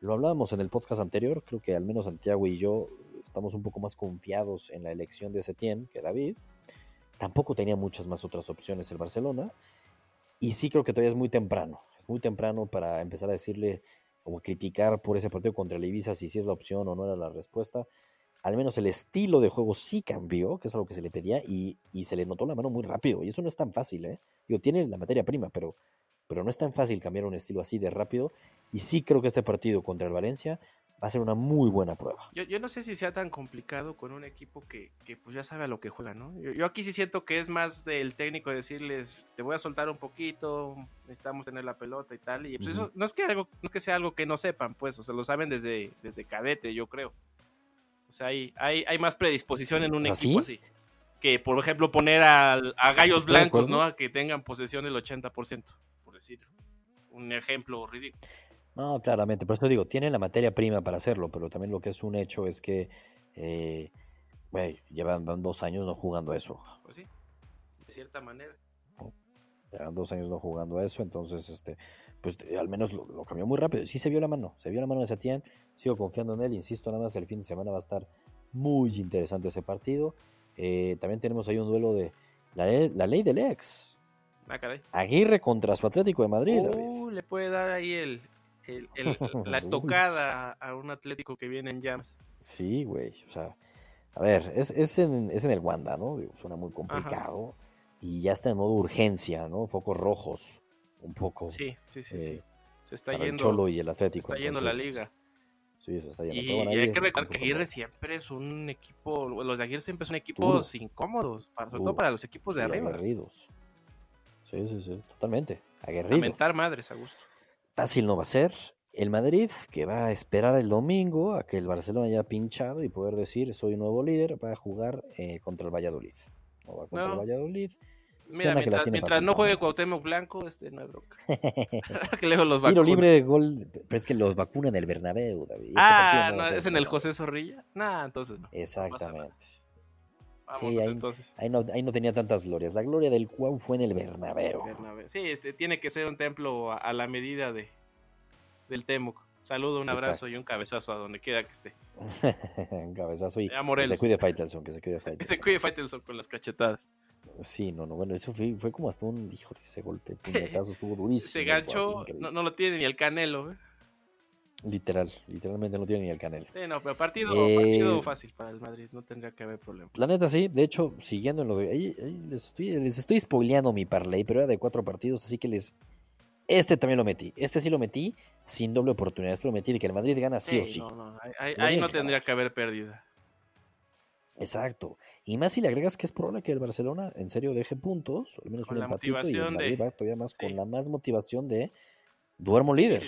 lo hablábamos en el podcast anterior, creo que al menos Santiago y yo estamos un poco más confiados en la elección de Setién que David. Tampoco tenía muchas más otras opciones el Barcelona. Y sí creo que todavía es muy temprano. Es muy temprano para empezar a decirle como criticar por ese partido contra el Ibiza si sí es la opción o no era la respuesta. Al menos el estilo de juego sí cambió, que es algo que se le pedía, y, se le notó la mano muy rápido. Y eso no es tan fácil, ¿eh? Digo, tiene la materia prima, pero, pero no es tan fácil cambiar un estilo así de rápido. Y sí creo que este partido contra el Valencia va a ser una muy buena prueba. Yo, no sé si sea tan complicado con un equipo que, pues ya sabe a lo que juega, ¿no? Yo, aquí sí siento que es más del técnico decirles, te voy a soltar un poquito, necesitamos tener la pelota y tal. Y pues eso no es que algo, no es que sea algo que no sepan, pues, o sea, lo saben desde, desde cadete, yo creo. O sea, hay, hay, hay más predisposición en un equipo así. Que, por ejemplo, poner a, a gallos blancos, ¿no? A que tengan posesión del 80%, por decir un ejemplo ridículo. No, claramente, por eso digo, tienen la materia prima para hacerlo, pero también lo que es un hecho es que, eh, llevan dos años no jugando a eso. Pues sí, de cierta manera. Llevan dos años no jugando a eso, entonces, este, pues al menos lo, cambió muy rápido. Sí se vio la mano, se vio la mano de Satián, sigo confiando en él, insisto, nada más el fin de semana va a estar muy interesante ese partido. Eh, también tenemos ahí un duelo de la, la ley del ex. Ah, Aguirre contra su Atlético de Madrid. Uh, le puede dar ahí el, la estocada a un Atlético que viene en llamas. Sí, güey. O sea, a ver, es, es, en, es en el Wanda, ¿no? suena muy complicado. Y ya está en modo urgencia, ¿no? Focos rojos, un poco. Sí, sí, sí. sí. Eh, se está yendo. El Cholo y el Atlético. Se está yendo la liga. Sí, se está yendo. Y, hay que recordar que Aguirre siempre es un equipo. Los de Aguirre siempre son equipos incómodos, para, sobre todo para los equipos de arriba. Aguerridos. Sí, sí, sí, totalmente. Aguerridos. Lamentar madres a gusto. Fácil no va a ser. El Madrid, que va a esperar el domingo a que el Barcelona haya pinchado y poder decir soy nuevo líder, va a jugar eh, contra el Valladolid. O va contra el Valladolid. Mira, mientras, no juegue Cuauhtémoc Blanco, este no hay bronca. que lejos los Tiro libre de gol, pero es que los vacunan en el Bernabéu, David. Este ah, no, es en el José Zorrilla. Nah, entonces no. Exactamente. Sí, ahí, entonces. Ahí, no, ahí no tenía tantas glorias. La gloria del Cuau fue en el Bernabéu. Sí, este, tiene que ser un templo a la medida de, del Temuc. Saludo, un abrazo y un cabezazo a donde quiera que esté. un cabezazo y que se cuide Faitelson, que se cuide Faitelson. Que se cuide Faitelson con las cachetadas. Sí, no, no, bueno, eso fue, fue como hasta un, hijo, ese golpe, puñetazo estuvo durísimo. Ese gancho no, no, lo tiene ni el Canelo, ¿eh? Literal, literalmente no tiene ni el Canelo. Sí, no, pero partido, partido eh, fácil para el Madrid, no tendría que haber problema. La neta sí, de hecho, siguiendo en lo de ahí, les, estoy, les estoy spoileando mi parlay, pero era de cuatro partidos, así que les este también lo metí. Este sí lo metí sin doble oportunidad. Este lo metí de que el Madrid gana sí, o sí. No, no. Ahí, no tendría que haber pérdida. Exacto. Y más si le agregas que es probable que el Barcelona en serio deje puntos, al menos un empatito, y el Madrid va todavía más con la más motivación de duermo líder.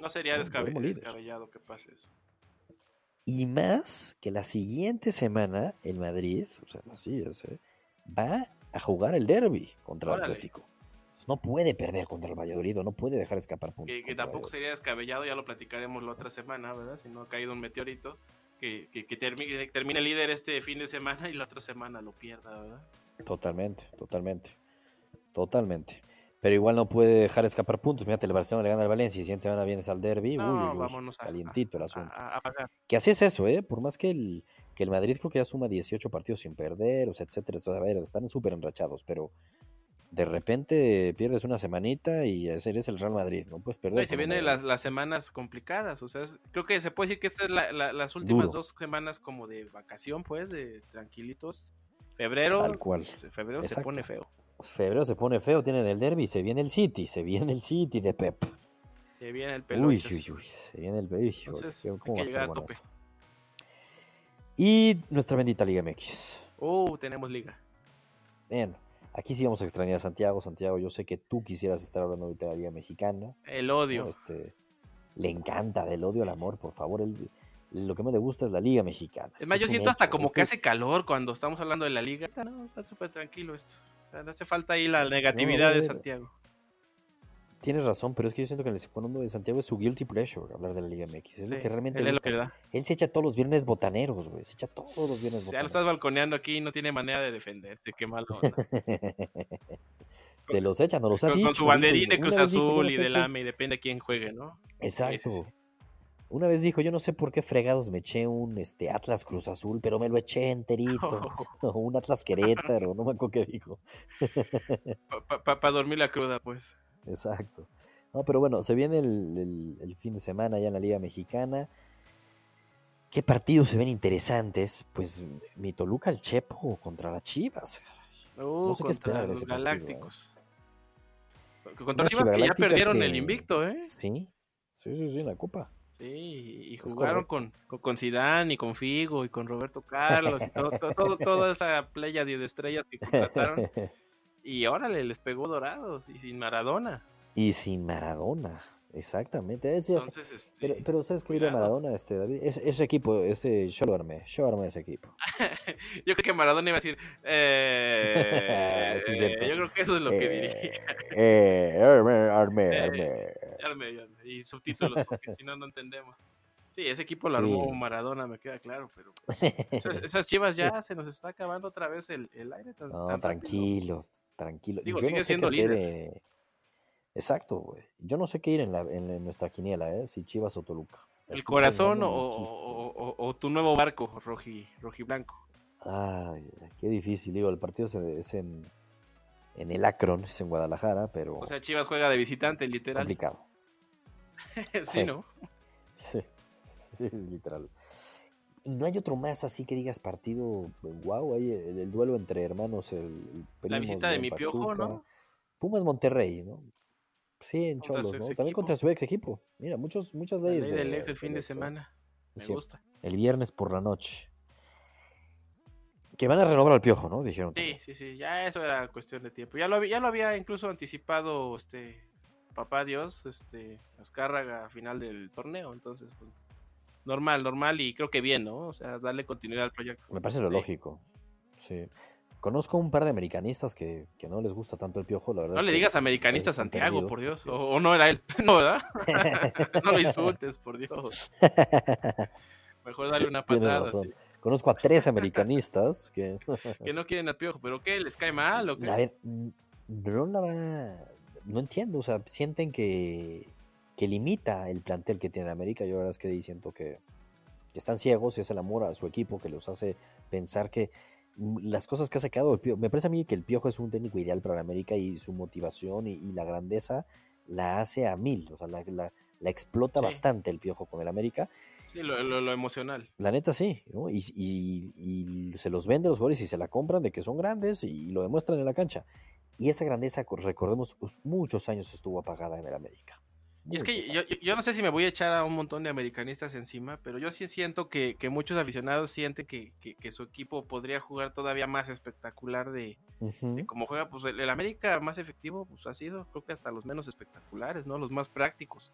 no sería descabellado que pase eso. Y más que la siguiente semana el Madrid, o sea, así es, ¿eh? va a jugar el derby contra el Atlético. Pues no puede perder contra el Valladolid, o no puede dejar escapar puntos. Que, que tampoco sería descabellado, ya lo platicaremos la otra semana, ¿verdad? Si no ha caído un meteorito, que, que, que termine, termine líder este fin de semana y la otra semana lo pierda, ¿verdad? Totalmente, totalmente. Totalmente. Pero igual no puede dejar escapar puntos. Mírate, el Barcelona le gana al Valencia y siguiente semana vienes al derby. No, uy, uy, a- calientito el asunto. A, a pagar. Que así es eso, ¿eh? Por más que el, que el Madrid creo que ya suma 18 partidos sin perder, o sea, etcétera. o sea, a ver, están súper enrachados, pero de repente pierdes una semanita y ese eres el Real Madrid. No puedes perder. Se vienen las, las semanas complicadas, o sea, es- creo que se puede decir que estas es la- la- las últimas Duro. dos semanas como de vacación, pues, de tranquilitos. Febrero, Tal cual. febrero se pone feo. Febrero se pone feo, tienen el derby, se viene el City, se viene el City de Pep. Se viene el Uy, pelochas. uy, uy, se viene el uy, uy, hay ¿cómo va a estar bueno eso? Y nuestra bendita Liga MX. Uh, tenemos liga. Bien, aquí sí vamos a extrañar a Santiago. Santiago, yo sé que tú quisieras estar hablando ahorita de la Liga Mexicana. El odio. Este, le encanta del odio al amor, por favor. él- lo que más le gusta es la Liga Mexicana. Es más, yo siento hasta como que hace calor cuando estamos hablando de la liga. Ahorita No, está súper tranquilo esto. O sea, no hace falta ahí la negatividad de. Santiago. Tienes razón, pero es que yo siento que en el fondo de Santiago es su guilty pleasure hablar de la Liga MX. Es lo que realmente él le es lo gusta. que da. Él se echa todos los viernes botaneros, güey. Se echa todos los viernes Ya lo botaneros. estás balconeando aquí y no tiene manera de defenderse. Qué malo. se los echa, no los ha con, dicho. con su banderín de Cruz Azul y del AME, y depende de quién juegue, ¿no? Exacto. Una vez dijo, yo no sé por qué fregados me eché un este, Atlas Cruz Azul, pero me lo eché enterito. O un Atlas Querétaro, no me acuerdo qué dijo. Para dormir la cruda, pues. Exacto. No, pero bueno, se viene el, el- el fin de semana ya en la Liga Mexicana. ¿Qué partidos se ven interesantes? Pues mi Toluca el Chepo contra las Chivas. Uh, sé qué contra esperar de ese partido, Galácticos. Contra Unas Chivas que ya perdieron que- el invicto, ¿eh? Sí, sí, sí, sí, en la Copa. Sí, y jugaron con, con, con Zidane y con Figo y con Roberto Carlos y todo, todo, todo- toda esa playa de estrellas que contrataron. Y órale, les pegó dorados y sin Maradona. y sin Maradona, exactamente. Es- Entonces, este, pero, pero ¿sabes qué diría. Maradona, este, David? Ese, ese equipo, ese, yo lo armé, yo armé ese equipo. yo creo que Maradona iba a decir, eh, Sí, yo creo que eso es lo que Eh, diría. eh, armé, armé, Eh, armé. Y subtítulos, porque si no, no entendemos. Sí, ese equipo lo armó sí, Maradona, me queda claro, pero esas, esas chivas ya se nos está acabando otra vez el, el aire. tan- No, tan tranquilo, tranquilo. Digo, Yo sigue no sé siendo qué hacer. líder. eh, Exacto, güey. Yo no sé qué ir en, la, en, en nuestra quiniela, ¿eh? Si Chivas o Toluca. ¿El corazón o, muchísimo. o- o- o tu nuevo barco, roji, rojiblanco? Ay, qué difícil. Digo, el partido es, es en, en el Akron, es en Guadalajara, pero O sea, Chivas juega de visitante, literal. complicado. sí, ¿no? Sí, sí, es literal. Y no hay otro más así que digas partido, wow, hay el, el duelo entre hermanos, el, el La visita de mi piojo. ¿no? Pumas Monterrey, ¿no? Sí, en Contra Cholos, ¿no? También equipo. contra su ex equipo. Mira, muchos, muchas La ley leyes. del de- ex el fin de ¿eh? semana. Me gusta. El viernes por la noche. Que van a renovar al piojo, ¿no? Dijeron. Sí, también. sí, sí, ya eso era cuestión de tiempo. Ya lo, ya lo había incluso anticipado este papá Dios, este Azcárraga a final del torneo, entonces pues, normal, normal y creo que bien, ¿no? O sea, darle continuidad al proyecto. Me parece lo Sí. lógico. Sí. Conozco un par de americanistas que, que no les gusta tanto el piojo, la verdad. No es le que digas americanista a Santiago, por Dios. O, no era él. No, ¿verdad? no lo insultes, por Dios. Mejor dale una patada. sí. Conozco a tres americanistas que. Que no quieren al piojo, pero ¿qué? ¿Les cae mal o qué? A ver, no la van a. No entiendo, o sea, sienten que, que limita el plantel que tiene América. Yo la verdad es que ahí siento que, que están ciegos y es el amor a su equipo que los hace pensar que las cosas que ha sacado el Piojo. Me parece a mí que el Piojo es un técnico ideal para la América y su motivación y, y la grandeza la hace a mil, o sea, la, la- la explota Sí. bastante el Piojo con el América. Sí, lo, lo- lo emocional. La neta sí, ¿no? Y, y- y se los vende a los jugadores y se la compran de que son grandes y lo demuestran en la cancha. Y esa grandeza, co- recordemos, muchos años estuvo apagada en el América. Y es que yo, no sé si me voy a echar a un montón de americanistas encima, pero yo sí siento que, que muchos aficionados sienten que, que- que su equipo podría jugar todavía más espectacular de, de cómo juega. Pues el, el América más efectivo pues ha sido, creo que hasta los menos espectaculares, ¿no? Los más prácticos.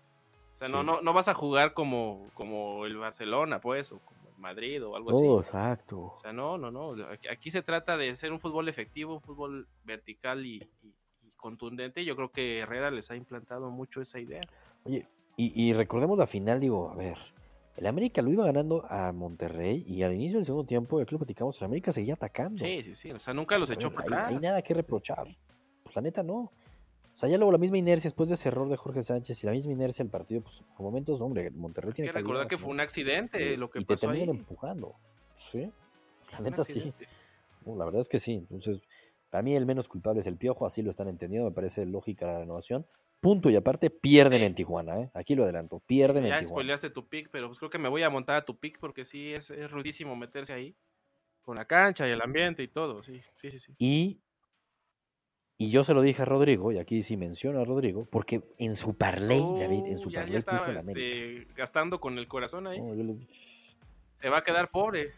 O sea, no, Sí. no, no vas a jugar como, como el Barcelona, pues, o Madrid o algo así. Oh, exacto. O sea, no, no, no. Aquí, se trata de ser un fútbol efectivo, un fútbol vertical y, y- y contundente. Yo creo que Herrera les ha implantado mucho esa idea. Oye, y, y recordemos la final, digo, a ver, el América lo iba ganando a Monterrey y al inicio del segundo tiempo, que lo platicamos, el América seguía atacando. Sí, sí, sí. O sea, nunca los A echó ver, para hay, hay nada que reprochar. Pues la neta no. O sea, ya luego la misma inercia después de ese error de Jorge Sánchez y la misma inercia del partido, pues por momentos, hombre, Monterrey tiene que recordar calidad, que fue un accidente Eh, lo que y te pasó ahí. terminan empujando. Sí. Pues la neta sí. accidente. No, la verdad es que sí. Entonces, para mí el menos culpable es el Piojo, así lo están entendiendo, me parece lógica la renovación. Punto y aparte, pierden Sí. en Tijuana, ¿eh? Aquí lo adelanto, pierden Ya en Tijuana. spoileaste tu pick, pero pues creo que me voy a montar a tu pick porque sí es, es rudísimo meterse ahí. Con la cancha y el ambiente y todo. Sí, sí, sí. sí. Y, y yo se lo dije a Rodrigo, y aquí sí menciono a Rodrigo, porque en su parlay, David, en su Oh, ya, ya parlay puso estaba el América. este, gastando con el corazón ahí. No, le Se va a quedar pobre.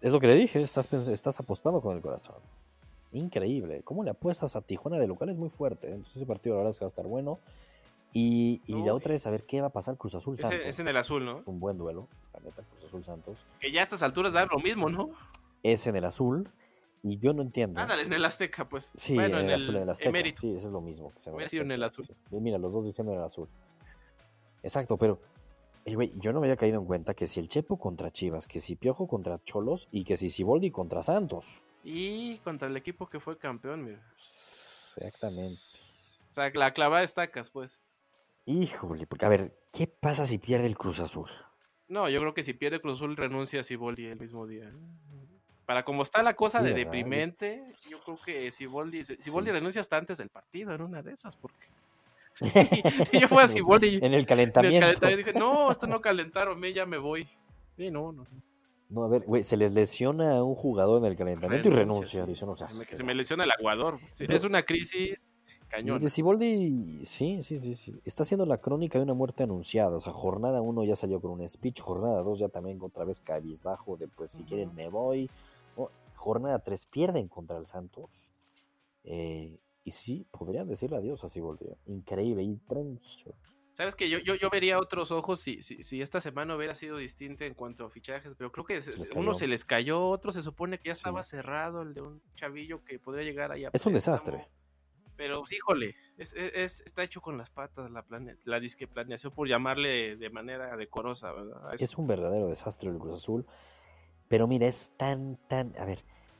Es lo que le dije, estás, apostando con el corazón. Increíble. ¿Cómo le apuestas a Tijuana de local? Es muy fuerte. ¿eh? Entonces ese partido es que va a estar bueno. Y, y la otra es saber qué va a pasar Cruz Azul Santos. Ese- es en el azul, ¿no? Es un buen duelo, la neta, Cruz Azul Santos. Que ya a estas alturas da lo mismo, ¿no? Es en el azul. Y yo no entiendo. Ándale, en el Azteca, pues. Sí, bueno, en el azul, en el Azteca. emérito. Sí, eso es lo mismo. Que se sido en el azul. Mira, los dos diciendo en el azul. Exacto, pero eh, güey, yo no me había caído en cuenta que si el Chepo contra Chivas, que si Piojo contra Cholos y que si Siboldi contra Santos. Y contra el equipo que fue campeón, mira. Exactamente. O sea, la clavada estacas, pues. Híjole, porque a ver, ¿qué pasa si pierde el Cruz Azul? No, yo creo que si pierde Cruz Azul renuncia a Siboldi el mismo día. Para como está la cosa Sí, de ¿verdad? deprimente, yo creo que Siboldi, Siboldi Sí. renuncia hasta antes del partido, en una de esas, porque... Sí, yo fui a Siboldi En el en el calentamiento. dije, no, esto no calentaron, me ya me voy. Sí, no, no. no. A ver, güey, se les lesiona a un jugador en el calentamiento y renuncia. sí. Dice, no, o sea, Se me, se me lesiona el aguador. Pero- es una crisis cañón. de sí, sí, sí, sí. Está haciendo la crónica de una muerte anunciada. O sea, jornada 1 ya salió con un speech, jornada 2 ya también otra vez cabizbajo de pues si quieren me voy. ¿no? Jornada 3 pierden contra el Santos. Eh, y sí, podrían decirle adiós a Siboldi. ¿eh? Increíble. Y Sabes que yo, yo, yo vería otros ojos si, si, si esta semana hubiera sido distinta en cuanto a fichajes, pero creo que se- Se les uno se les cayó, otro se supone que ya Sí. estaba cerrado, el de un chavillo que podría llegar ahí a Es un desastre. Pero pues, híjole, es, es- es- está hecho con las patas la, plane- la disque planeación, por llamarle de manera decorosa, ¿verdad? Es un verdadero desastre el Cruz Azul. Pero mira, es tan, tan. A ver,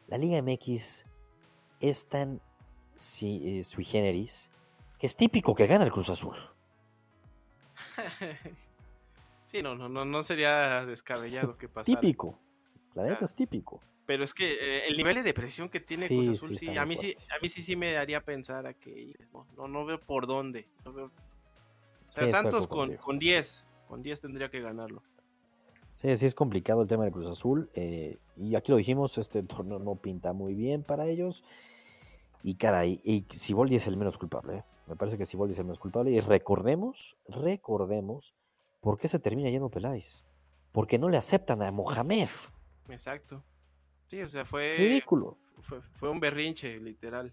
la Liga MX es tan si- eh, sui generis que es típico que gana el Cruz Azul. sí, no, no, no, no sería descabellado que pasara. Típico. La neta Claro. es típico. Pero es que eh, el nivel de depresión que tiene Sí, Cruz Azul, sí, a mí sí, a mí sí, sí me daría pensar a que no, no, no veo por dónde. no veo- O sea, de Santos con, con 10, con 10 tendría que ganarlo. Sí, sí es complicado el tema del Cruz Azul. eh, y aquí lo dijimos, este torneo no pinta muy bien para ellos. Y caray, y Siboldi es el menos culpable. ¿eh? Me parece que Siboldi es el menos culpable. Y recordemos, recordemos, ¿por qué se termina yendo Peláez? Porque no le aceptan a Mohamed. Exacto. Sí, o sea, fue, Ridículo. fue, fue un berrinche, literal.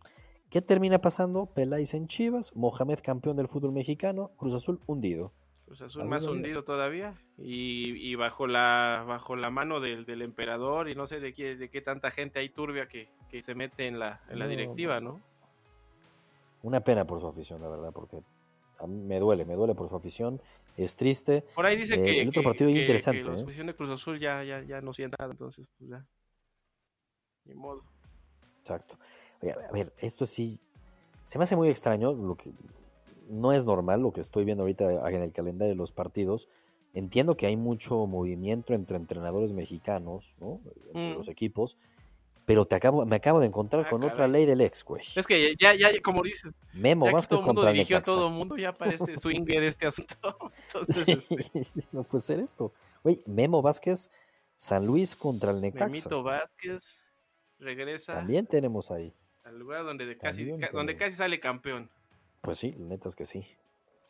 ¿Qué termina pasando? Peláez en Chivas, Mohamed campeón del fútbol mexicano, Cruz Azul hundido. Cruz Azul Así más hundido todavía. Y, y bajo la bajo la mano del, del emperador y no sé de qué, de qué tanta gente hay turbia que, que se mete en la, en la No, directiva, no. Una pena por su afición, la verdad, porque a mí me duele, me duele por su afición. Es triste. Por ahí dice Eh, que, el otro que- partido que- interesante, que la ¿eh? afición de Cruz Azul ya, ya, ya no siente nada, entonces pues ya. Ni modo. Exacto. Oye, a ver, esto sí. Se me hace muy extraño, lo que no es normal lo que estoy viendo ahorita en el calendario de los partidos. Entiendo que hay mucho movimiento entre entrenadores mexicanos, ¿no? Entre Mm. los equipos. Pero te acabo, me acabo de encontrar Ah, con otra ley del ex, güey. Es que ya, ya, como dices, Memo ya Vázquez todo el mundo contra dirigió a Necaxa. todo el mundo, ya parece swinger este asunto. Entonces, Sí, este, no puede ser esto. Güey, Memo Vázquez, San Luis contra el Necaxa. Memito Vázquez regresa También tenemos ahí. al lugar donde casi, ca- donde casi sale campeón. Pues sí, la neta es que sí.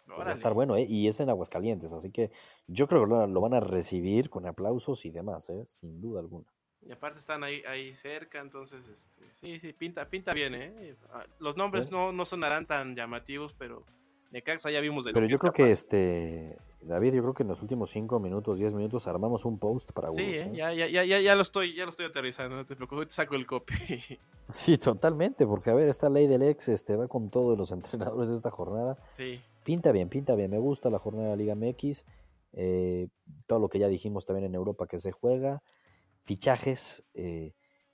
Pues va a estar bueno, ¿eh? Y es en Aguascalientes, así que yo creo que lo, lo van a recibir con aplausos y demás, ¿eh? Sin duda alguna. Y aparte están ahí, ahí cerca, entonces, este, sí, sí, pinta, pinta bien, ¿eh? Ah, Los nombres Sí. no, no sonarán tan llamativos, pero Necaxa ya vimos de Pero yo creo que este, David, yo creo que en los últimos 5 minutos, 10 minutos armamos un post para Sí, Gurús, ¿eh? ¿eh? ya, ya, ya, ya, ya lo estoy, ya lo estoy aterrizando, no te preocupes, te saco el copy. Sí, totalmente, porque a ver, esta ley del ex este, va con todos los entrenadores de esta jornada. Sí. Pinta bien, pinta bien. Me gusta la jornada de la Liga MX. eh, todo lo que ya dijimos también en Europa que se juega. Fichajes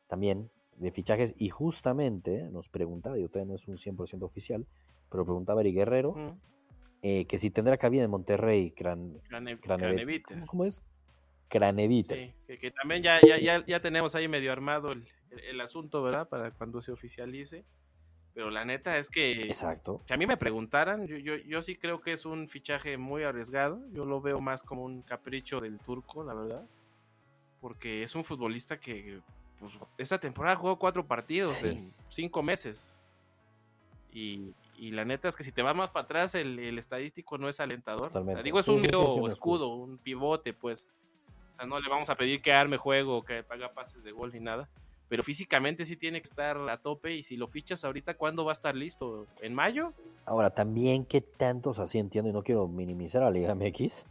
también de fichajes. Y justamente nos preguntaba, y todavía no es un 100% oficial, pero preguntaba Eri Guerrero Mm. Eh, que si tendrá cabida en Monterrey, Cran, Crane- Craneviter. ¿cómo, cómo es? Craneviter. Sí, que, que también ya, ya, ya, ya tenemos ahí medio armado el, el- el asunto, ¿verdad? Para cuando se oficialice. Pero la neta es que Exacto. si a mí me preguntaran, yo, yo, yo sí creo que es un fichaje muy arriesgado. Yo lo veo más como un capricho del turco, la verdad. Porque es un futbolista que pues, esta temporada jugó cuatro partidos Sí. en cinco meses. Y, y la neta es que si te vas más para atrás, el, el estadístico no es alentador. O sea, digo, es Sí, un sí, sí, un escudo, un pivote, pues. O sea, no le vamos a pedir que arme juego, que haga pases de gol ni nada. Pero físicamente sí tiene que estar a tope. Y si lo fichas ahorita, ¿cuándo va a estar listo? ¿En mayo? Ahora, también que tantos así entiendo, y no quiero minimizar a la Liga MX,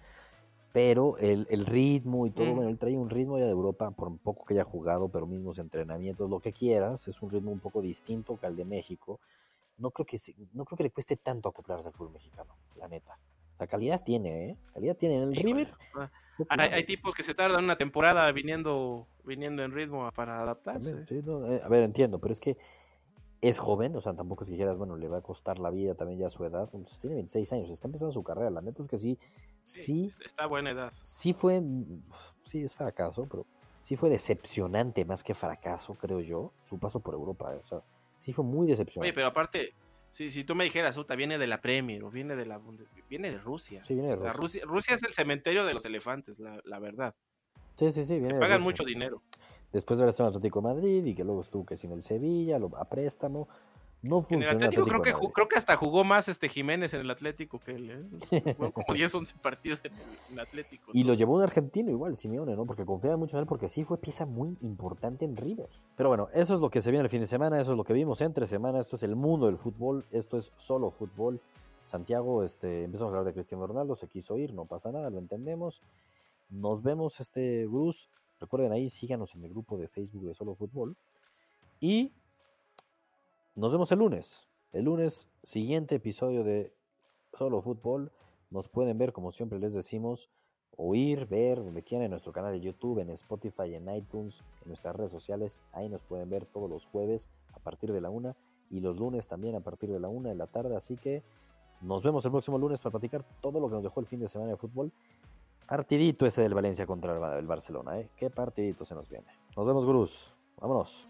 pero el, el ritmo y todo, Mm. bueno, él trae un ritmo ya de Europa, por un poco que haya jugado, pero mismos entrenamientos, lo que quieras, es un ritmo un poco distinto que al de México. No creo que, se- no creo que le cueste tanto acoplarse al fútbol mexicano, la neta. O sea, calidad tiene, ¿eh? Calidad tiene en el Híjole. River. Ah, Hay, tipos que se tardan una temporada viniendo, viniendo en ritmo para adaptarse. también, sí, no, eh, a ver, entiendo, pero es que es joven, o sea, tampoco es que dijeras, bueno, le va a costar la vida también ya a su edad. Pues tiene 26 años, está empezando su carrera. La neta es que sí, sí, Está a buena edad. sí fue, sí es fracaso, pero sí fue decepcionante más que fracaso, creo yo, su paso por Europa. eh, O sea, sí fue muy Oye, decepcionante. pero aparte, si, si tú me dijeras, Uta, viene de la Premier o viene de la viene de Rusia. Sí, viene de O sea, Rusia. Rusia, es el cementerio de los elefantes, la, la verdad. Sí, sí, sí, viene Te de pagan Rusia. mucho dinero. Después de haber estado en Atlético de Madrid y que luego estuvo que sin el Sevilla, lo, a préstamo. No En el Atlético creo que, creo que hasta jugó más este Jiménez en el Atlético que él. ¿eh? Jugó como 10, 11 partidos en el Atlético. Y lo llevó un argentino igual, Simeone, ¿no? Porque confiaba mucho en él porque sí fue pieza muy importante en River. Pero bueno, eso es lo que se viene el fin de semana, eso es lo que vimos entre semana, esto es el mundo del fútbol, esto es solo fútbol. Santiago, este, empezamos a hablar de Cristiano Ronaldo, se quiso ir, no pasa nada, lo entendemos. Nos vemos, este, Bruce. Recuerden ahí, síganos en el grupo de Facebook de Solo Fútbol. Y nos vemos el lunes. El lunes, siguiente episodio de Solo Fútbol. Nos pueden ver, como siempre les decimos, oír, ver, donde quieran, en nuestro canal de YouTube, en Spotify, en iTunes, en nuestras redes sociales. Ahí nos pueden ver todos los jueves a partir de la una y los lunes también a partir de la una de la tarde. Así que nos vemos el próximo lunes para platicar todo lo que nos dejó el fin de semana de fútbol. Partidito ese del Valencia contra el Ba- el Barcelona, ¿eh? Qué partidito se nos viene. Nos vemos, Gurús. Vámonos.